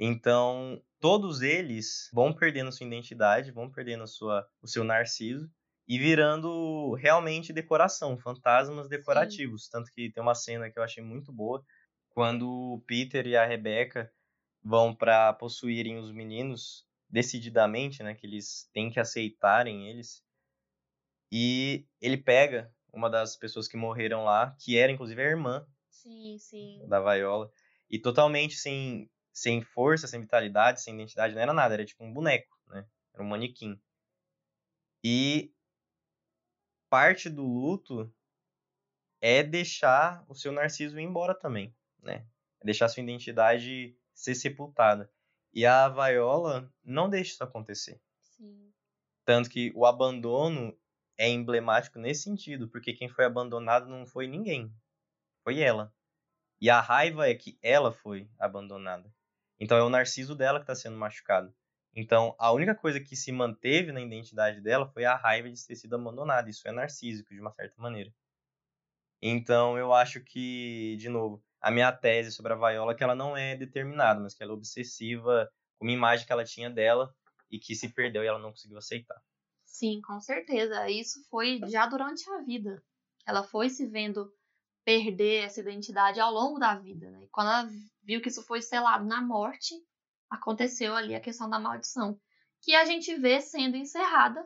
Então, todos eles vão perdendo sua identidade, vão perdendo sua, o seu narciso e virando realmente decoração, fantasmas decorativos. Sim. Tanto que tem uma cena que eu achei muito boa, quando o Peter e a Rebecca vão para possuírem os meninos decididamente, né, que eles têm que aceitarem eles. E ele pega uma das pessoas que morreram lá, que era inclusive a irmã sim, sim. da Viola, e totalmente sem, sem força, sem vitalidade, sem identidade, não era nada, era tipo um boneco, né? Era um manequim. E parte do luto é deixar o seu narciso ir embora também, né? É deixar sua identidade ser sepultada. E a Viola não deixa isso acontecer. Sim. Tanto que o abandono é emblemático nesse sentido, porque quem foi abandonado não foi ninguém, foi ela. E a raiva é que ela foi abandonada. Então é o narciso dela que está sendo machucado. Então a única coisa que se manteve na identidade dela foi a raiva de ter sido abandonada. Isso é narcísico de uma certa maneira. Então eu acho que, de novo, a minha tese sobre a Viola é que ela não é determinada, mas que ela é obsessiva com uma imagem que ela tinha dela e que se perdeu e ela não conseguiu aceitar. Sim, com certeza. Isso foi já durante a vida. Ela foi se vendo perder essa identidade ao longo da vida, né? E quando ela viu que isso foi selado na morte, aconteceu ali a questão da maldição, que a gente vê sendo encerrada,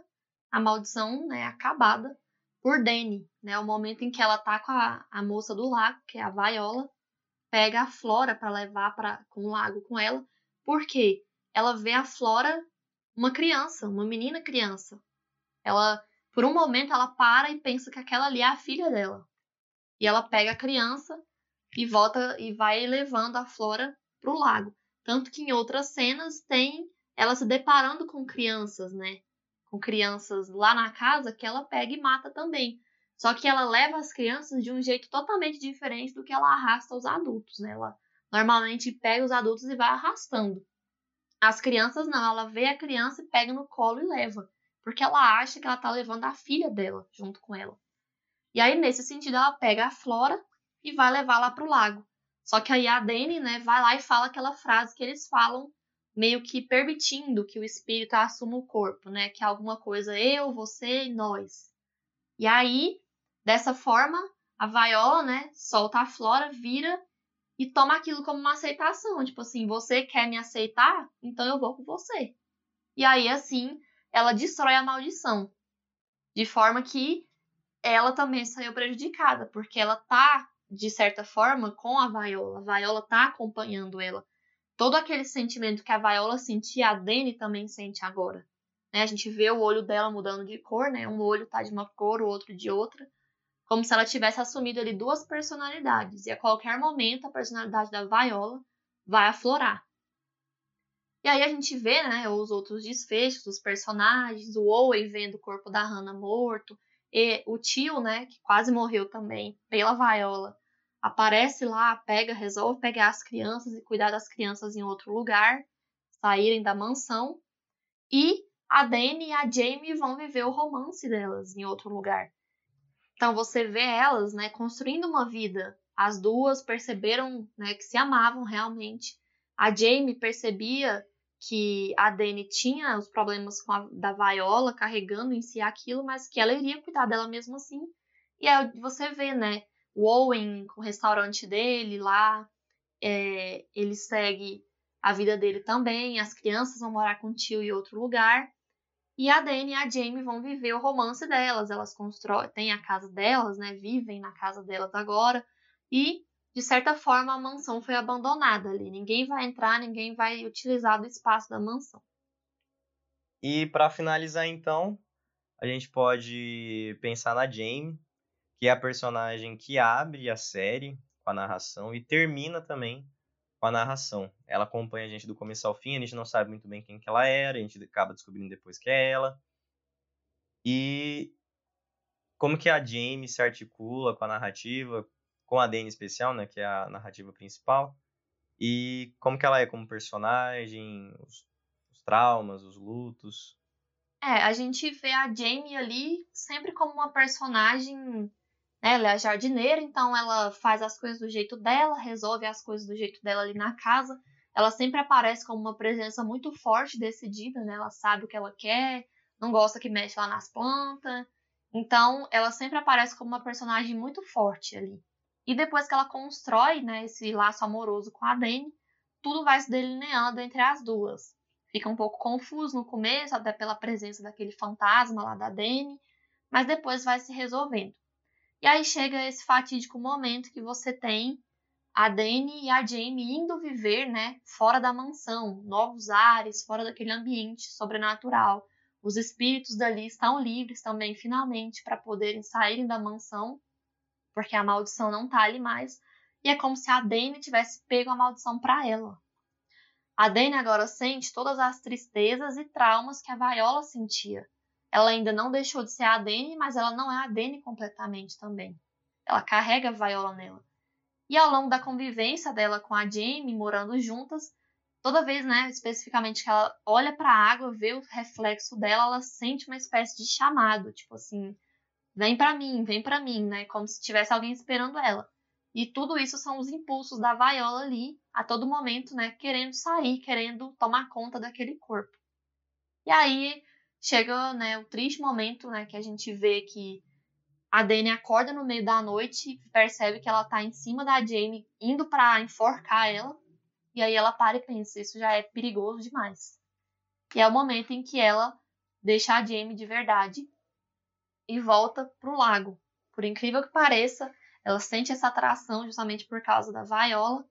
a maldição, né, acabada por Dani, né? O momento em que ela tá com a, a moça do lago, que é a Viola, pega a Flora para levar para com lago com ela, porque ela vê a Flora uma criança, uma menina criança, ela, por um momento, ela para e pensa que aquela ali é a filha dela. E ela pega a criança e volta e vai levando a Flora pro lago. Tanto que em outras cenas tem ela se deparando com crianças, né? Com crianças lá na casa que ela pega e mata também. Só que ela leva as crianças de um jeito totalmente diferente do que ela arrasta os adultos, né? Ela normalmente pega os adultos e vai arrastando. As crianças não, ela vê a criança e pega no colo e leva porque ela acha que ela tá levando a filha dela junto com ela. E aí, nesse sentido, ela pega a Flora e vai levar lá pro lago. Só que aí a Dani, né, vai lá e fala aquela frase que eles falam, meio que permitindo que o espírito assuma o corpo, né? Que é alguma coisa eu, você e nós. E aí, dessa forma, a Viola, né, solta a Flora, vira e toma aquilo como uma aceitação. Tipo assim, você quer me aceitar? Então eu vou com você. E aí, assim, ela destrói a maldição. De forma que ela também saiu prejudicada, porque ela tá de certa forma, com a Viola. A Viola tá acompanhando ela. Todo aquele sentimento que a Viola sentia, a Dani também sente agora. Né? A gente vê o olho dela mudando de cor, né? Um olho tá de uma cor, o outro de outra. Como se ela tivesse assumido ali duas personalidades. E a qualquer momento a personalidade da Viola vai aflorar. E aí a gente vê, né, os outros desfechos dos personagens, o Owen vendo o corpo da Hannah morto, e o tio, né, que quase morreu também pela Viola, aparece lá, pega, resolve pegar as crianças e cuidar das crianças em outro lugar, saírem da mansão, e a Dani e a Jamie vão viver o romance delas em outro lugar. Então você vê elas, né, construindo uma vida. As duas perceberam, né, que se amavam realmente. A Jamie percebia que a Dani tinha os problemas com a, da Viola carregando em si aquilo, mas que ela iria cuidar dela mesmo assim. E aí você vê, né, o Owen com o restaurante dele lá, é, ele segue a vida dele também, as crianças vão morar com o tio em outro lugar. E a Dani e a Jamie vão viver o romance delas. Elas constroem, têm a casa delas, né? Vivem na casa delas agora. E, de certa forma, a mansão foi abandonada ali. Ninguém vai entrar, ninguém vai utilizar do espaço da mansão. E para finalizar, então, a gente pode pensar na Jamie, que é a personagem que abre a série com a narração e termina também com a narração. Ela acompanha a gente do começo ao fim, a gente não sabe muito bem quem que ela era, a gente acaba descobrindo depois que é ela. E como que a Jamie se articula com a narrativa, com a Dani especial, né, que é a narrativa principal, e como que ela é como personagem, os, os traumas, os lutos. É, a gente vê a Jamie ali sempre como uma personagem né? Ela é jardineira, então ela faz as coisas do jeito dela, resolve as coisas do jeito dela ali na casa. Ela sempre aparece como uma presença muito forte, decidida, né? Ela sabe o que ela quer, não gosta que mexe lá nas plantas. Então, ela sempre aparece como uma personagem muito forte ali. E depois que ela constrói, né, esse laço amoroso com a Dani, tudo vai se delineando entre as duas. Fica um pouco confuso no começo, até pela presença daquele fantasma lá da Dani, mas depois vai se resolvendo. E aí chega esse fatídico momento que você tem a Dani e a Jamie indo viver, né, fora da mansão, novos ares, fora daquele ambiente sobrenatural. Os espíritos dali estão livres também, finalmente, para poderem saírem da mansão, porque a maldição não tá ali mais. E é como se a Dani tivesse pego a maldição para ela. A Dani agora sente todas as tristezas e traumas que a Viola sentia. Ela ainda não deixou de ser a Dani, mas ela não é a Dani completamente também. Ela carrega a Viola nela. E ao longo da convivência dela com a Jamie, morando juntas, toda vez, né, especificamente que ela olha para a água, vê o reflexo dela, ela sente uma espécie de chamado, tipo assim, vem para mim, vem para mim, né, como se tivesse alguém esperando ela. E tudo isso são os impulsos da Viola ali, a todo momento, né, querendo sair, querendo tomar conta daquele corpo. E aí chega né, o triste momento né, que a gente vê que a Dani acorda no meio da noite percebe que ela tá em cima da Jamie, indo para enforcar ela. E aí ela para e pensa, isso já é perigoso demais. E é o momento em que ela deixa a Jamie de verdade e volta pro lago. Por incrível que pareça, ela sente essa atração justamente por causa da Viola.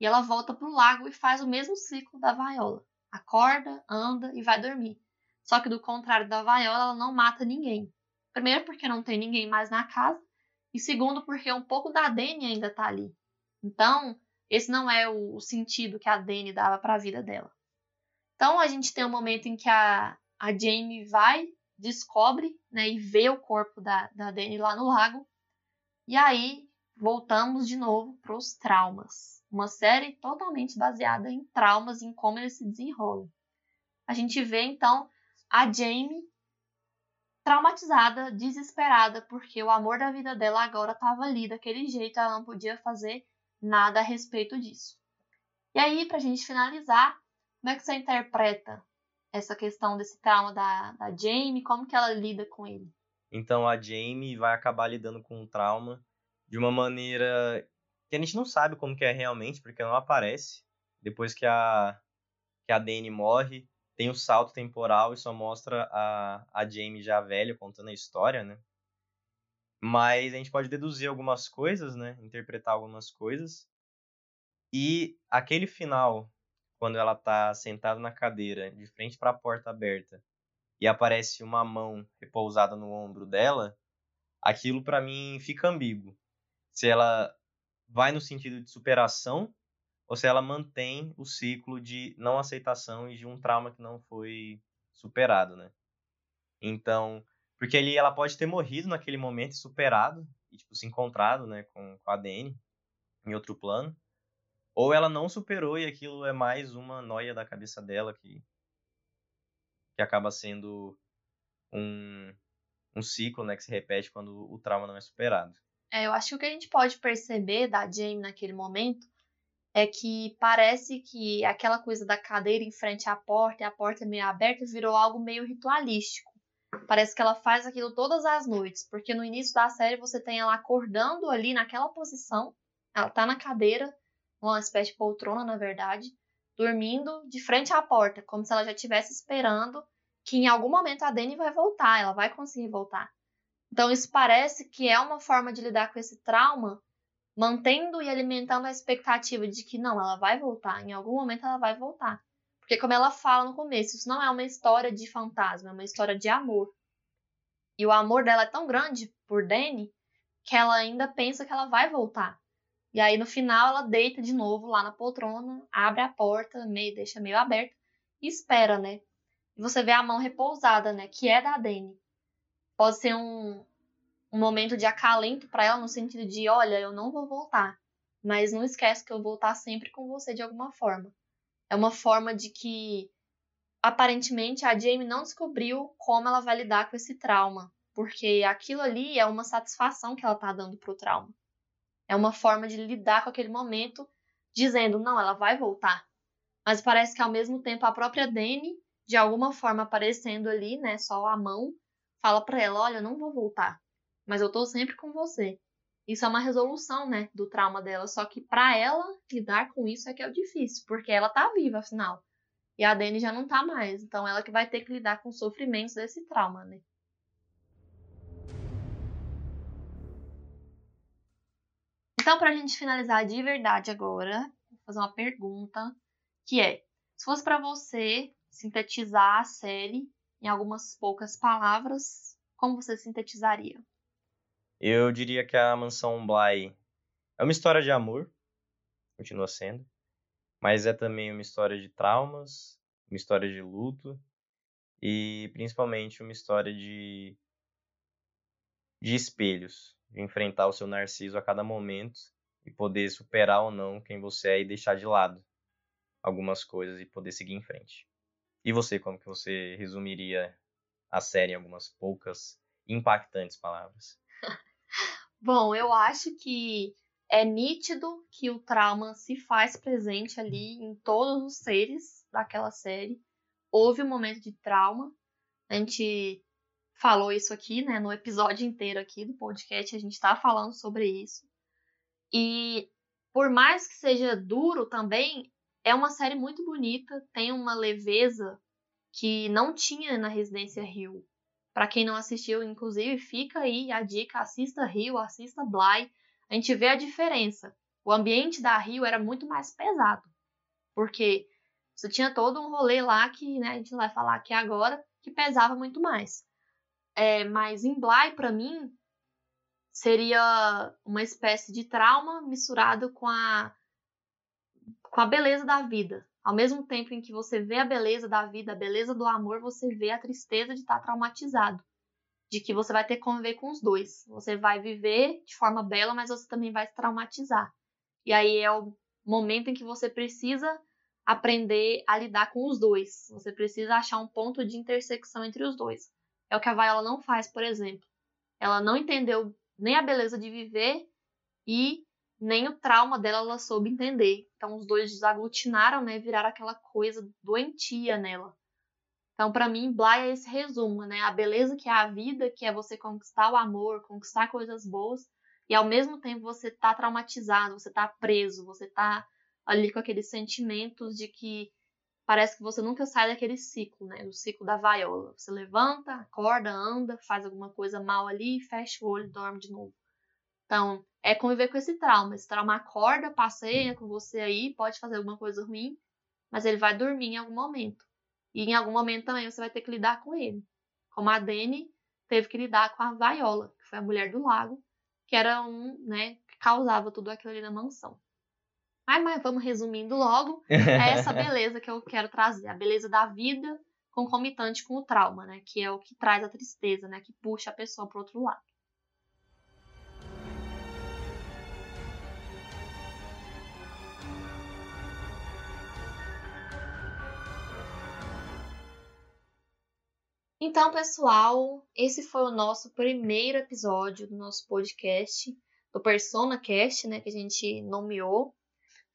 E ela volta pro lago e faz o mesmo ciclo da Viola. Acorda, anda e vai dormir. Só que do contrário da Viola, ela não mata ninguém. Primeiro porque não tem ninguém mais na casa, e segundo porque um pouco da Dani ainda tá ali. Então, esse não é o, sentido que a Dani dava para a vida dela. Então, a gente tem um momento em que a, a Jamie vai, descobre, né, e vê o corpo da, da Dani lá no lago. E aí, voltamos de novo para os traumas. Uma série totalmente baseada em traumas, em como eles se desenrolam. A gente vê, então, a Jamie traumatizada, desesperada, porque o amor da vida dela agora estava ali daquele jeito, ela não podia fazer nada a respeito disso. E aí, para a gente finalizar, como é que você interpreta essa questão desse trauma da, da Jamie? Como que ela lida com ele? Então, a Jamie vai acabar lidando com o trauma de uma maneira que a gente não sabe como que é realmente, porque não aparece. Depois que a, que a Dani morre, tem o salto temporal e só mostra a, a Jamie já velha contando a história, né? Mas a gente pode deduzir algumas coisas, né? Interpretar algumas coisas. E aquele final, quando ela tá sentada na cadeira, de frente para a porta aberta, e aparece uma mão repousada no ombro dela, aquilo para mim fica ambíguo. Se ela vai no sentido de superação ou se ela mantém o ciclo de não aceitação e de um trauma que não foi superado, né? Então, porque ali ela pode ter morrido naquele momento e superado e tipo se encontrado, né, com, com a Dani em outro plano, ou ela não superou e aquilo é mais uma noia da cabeça dela que que acaba sendo um um ciclo, né, que se repete quando o trauma não é superado. É, eu acho que o que a gente pode perceber da Jamie naquele momento é que parece que aquela coisa da cadeira em frente à porta e a porta meio aberta virou algo meio ritualístico. Parece que ela faz aquilo todas as noites, porque no início da série você tem ela acordando ali naquela posição, ela tá na cadeira, uma espécie de poltrona, na verdade, dormindo de frente à porta, como se ela já estivesse esperando que em algum momento a Dani vai voltar, ela vai conseguir voltar. Então isso parece que é uma forma de lidar com esse trauma mantendo e alimentando a expectativa de que não, ela vai voltar, em algum momento ela vai voltar. Porque como ela fala no começo, isso não é uma história de fantasma, é uma história de amor. E o amor dela é tão grande por Danny que ela ainda pensa que ela vai voltar. E aí no final ela deita de novo lá na poltrona, abre a porta, meio deixa meio aberta e espera, né? E você vê a mão repousada, né, que é da Danny. Pode ser um, um momento de acalento para ela no sentido de, olha, eu não vou voltar, mas não esquece que eu vou estar sempre com você de alguma forma. É uma forma de que aparentemente a Jamie não descobriu como ela vai lidar com esse trauma, porque aquilo ali é uma satisfação que ela tá dando pro trauma. É uma forma de lidar com aquele momento, dizendo, não, ela vai voltar. Mas parece que ao mesmo tempo a própria Dani, de alguma forma aparecendo ali, né, só a mão, fala para ela, olha, eu não vou voltar mas eu tô sempre com você. Isso é uma resolução, né, do trauma dela, só que para ela lidar com isso é que é o difícil, porque ela tá viva afinal. E a Dani já não tá mais, então ela que vai ter que lidar com os sofrimentos desse trauma, né? Então, pra gente finalizar de verdade agora, vou fazer uma pergunta, que é: se fosse para você sintetizar a série em algumas poucas palavras, como você sintetizaria? Eu diria que a Mansão Bly é uma história de amor, continua sendo, mas é também uma história de traumas, uma história de luto e principalmente uma história de de espelhos, enfrentar o seu narciso a cada momento e poder superar ou não quem você é e deixar de lado algumas coisas e poder seguir em frente. E você, como que você resumiria a série em algumas poucas impactantes palavras? Bom, eu acho que é nítido que o trauma se faz presente ali em todos os seres daquela série. Houve um momento de trauma. A gente falou isso aqui, né, no episódio inteiro aqui do podcast, a gente tá falando sobre isso. E por mais que seja duro também, é uma série muito bonita, tem uma leveza que não tinha na Residência Rio. Para quem não assistiu, inclusive, fica aí a dica: assista Rio, assista Bly. A gente vê a diferença. O ambiente da Rio era muito mais pesado, porque você tinha todo um rolê lá que né, a gente vai falar aqui agora, que pesava muito mais. É, mas em para mim, seria uma espécie de trauma misturado com a, com a beleza da vida. Ao mesmo tempo em que você vê a beleza da vida, a beleza do amor, você vê a tristeza de estar traumatizado. De que você vai ter que conviver com os dois. Você vai viver de forma bela, mas você também vai se traumatizar. E aí é o momento em que você precisa aprender a lidar com os dois. Você precisa achar um ponto de intersecção entre os dois. É o que a Viola não faz, por exemplo. Ela não entendeu nem a beleza de viver e nem o trauma dela ela soube entender. Então os dois desaglutinaram, né, viraram aquela coisa doentia nela. Então para mim, Bly é esse resumo, né, a beleza que é a vida, que é você conquistar o amor, conquistar coisas boas, e ao mesmo tempo você tá traumatizado, você tá preso, você tá ali com aqueles sentimentos de que parece que você nunca sai daquele ciclo, né? Do ciclo da vaiola. Você levanta, acorda, anda, faz alguma coisa mal ali, fecha o olho e dorme de novo. Então, é conviver com esse trauma. Esse trauma acorda, passeia com você aí, pode fazer alguma coisa ruim, mas ele vai dormir em algum momento. E em algum momento também você vai ter que lidar com ele. Como a Dani teve que lidar com a Vaiola, que foi a mulher do lago, que era um, né, que causava tudo aquilo ali na mansão. Mas, mas vamos resumindo logo, é essa beleza que eu quero trazer, a beleza da vida concomitante com o trauma, né, que é o que traz a tristeza, né, que puxa a pessoa para outro lado. Então, pessoal, esse foi o nosso primeiro episódio do nosso podcast, do Persona Cast, né, que a gente nomeou.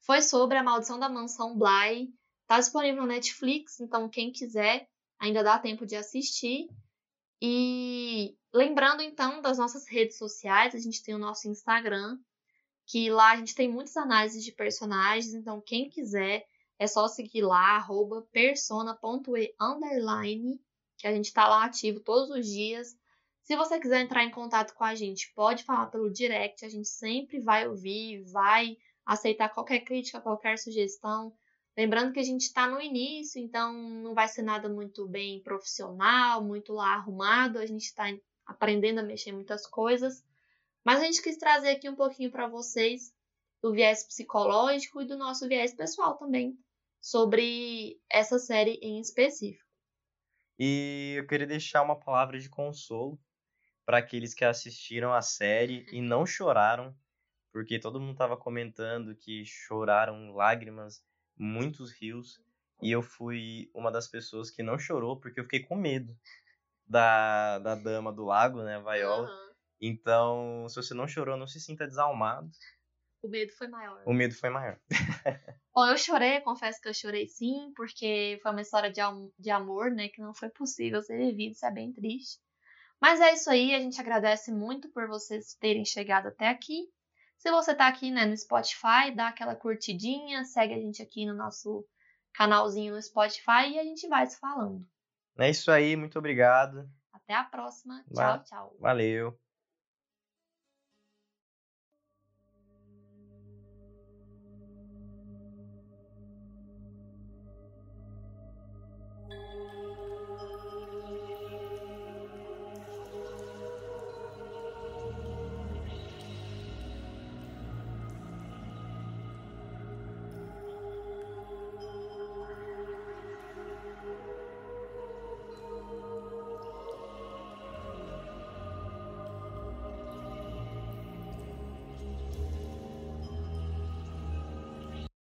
Foi sobre a maldição da mansão Bly. Tá disponível no Netflix, então quem quiser ainda dá tempo de assistir. E lembrando então das nossas redes sociais, a gente tem o nosso Instagram, que lá a gente tem muitas análises de personagens, então quem quiser é só seguir lá, persona.e underline que a gente está lá ativo todos os dias. Se você quiser entrar em contato com a gente, pode falar pelo direct, a gente sempre vai ouvir, vai aceitar qualquer crítica, qualquer sugestão. Lembrando que a gente está no início, então não vai ser nada muito bem profissional, muito lá arrumado, a gente está aprendendo a mexer em muitas coisas. Mas a gente quis trazer aqui um pouquinho para vocês do viés psicológico e do nosso viés pessoal também, sobre essa série em específico. E eu queria deixar uma palavra de consolo para aqueles que assistiram a série e não choraram, porque todo mundo estava comentando que choraram lágrimas, muitos rios, e eu fui uma das pessoas que não chorou porque eu fiquei com medo da, da dama do lago, né, a Viola. Uhum. Então, se você não chorou, não se sinta desalmado. O medo foi maior. O medo foi maior. Bom, eu chorei, confesso que eu chorei sim, porque foi uma história de, de amor, né, que não foi possível ser vivido, isso é bem triste. Mas é isso aí, a gente agradece muito por vocês terem chegado até aqui. Se você tá aqui, né, no Spotify, dá aquela curtidinha, segue a gente aqui no nosso canalzinho no Spotify e a gente vai se falando. É isso aí, muito obrigado. Até a próxima. Tchau, tchau. Valeu.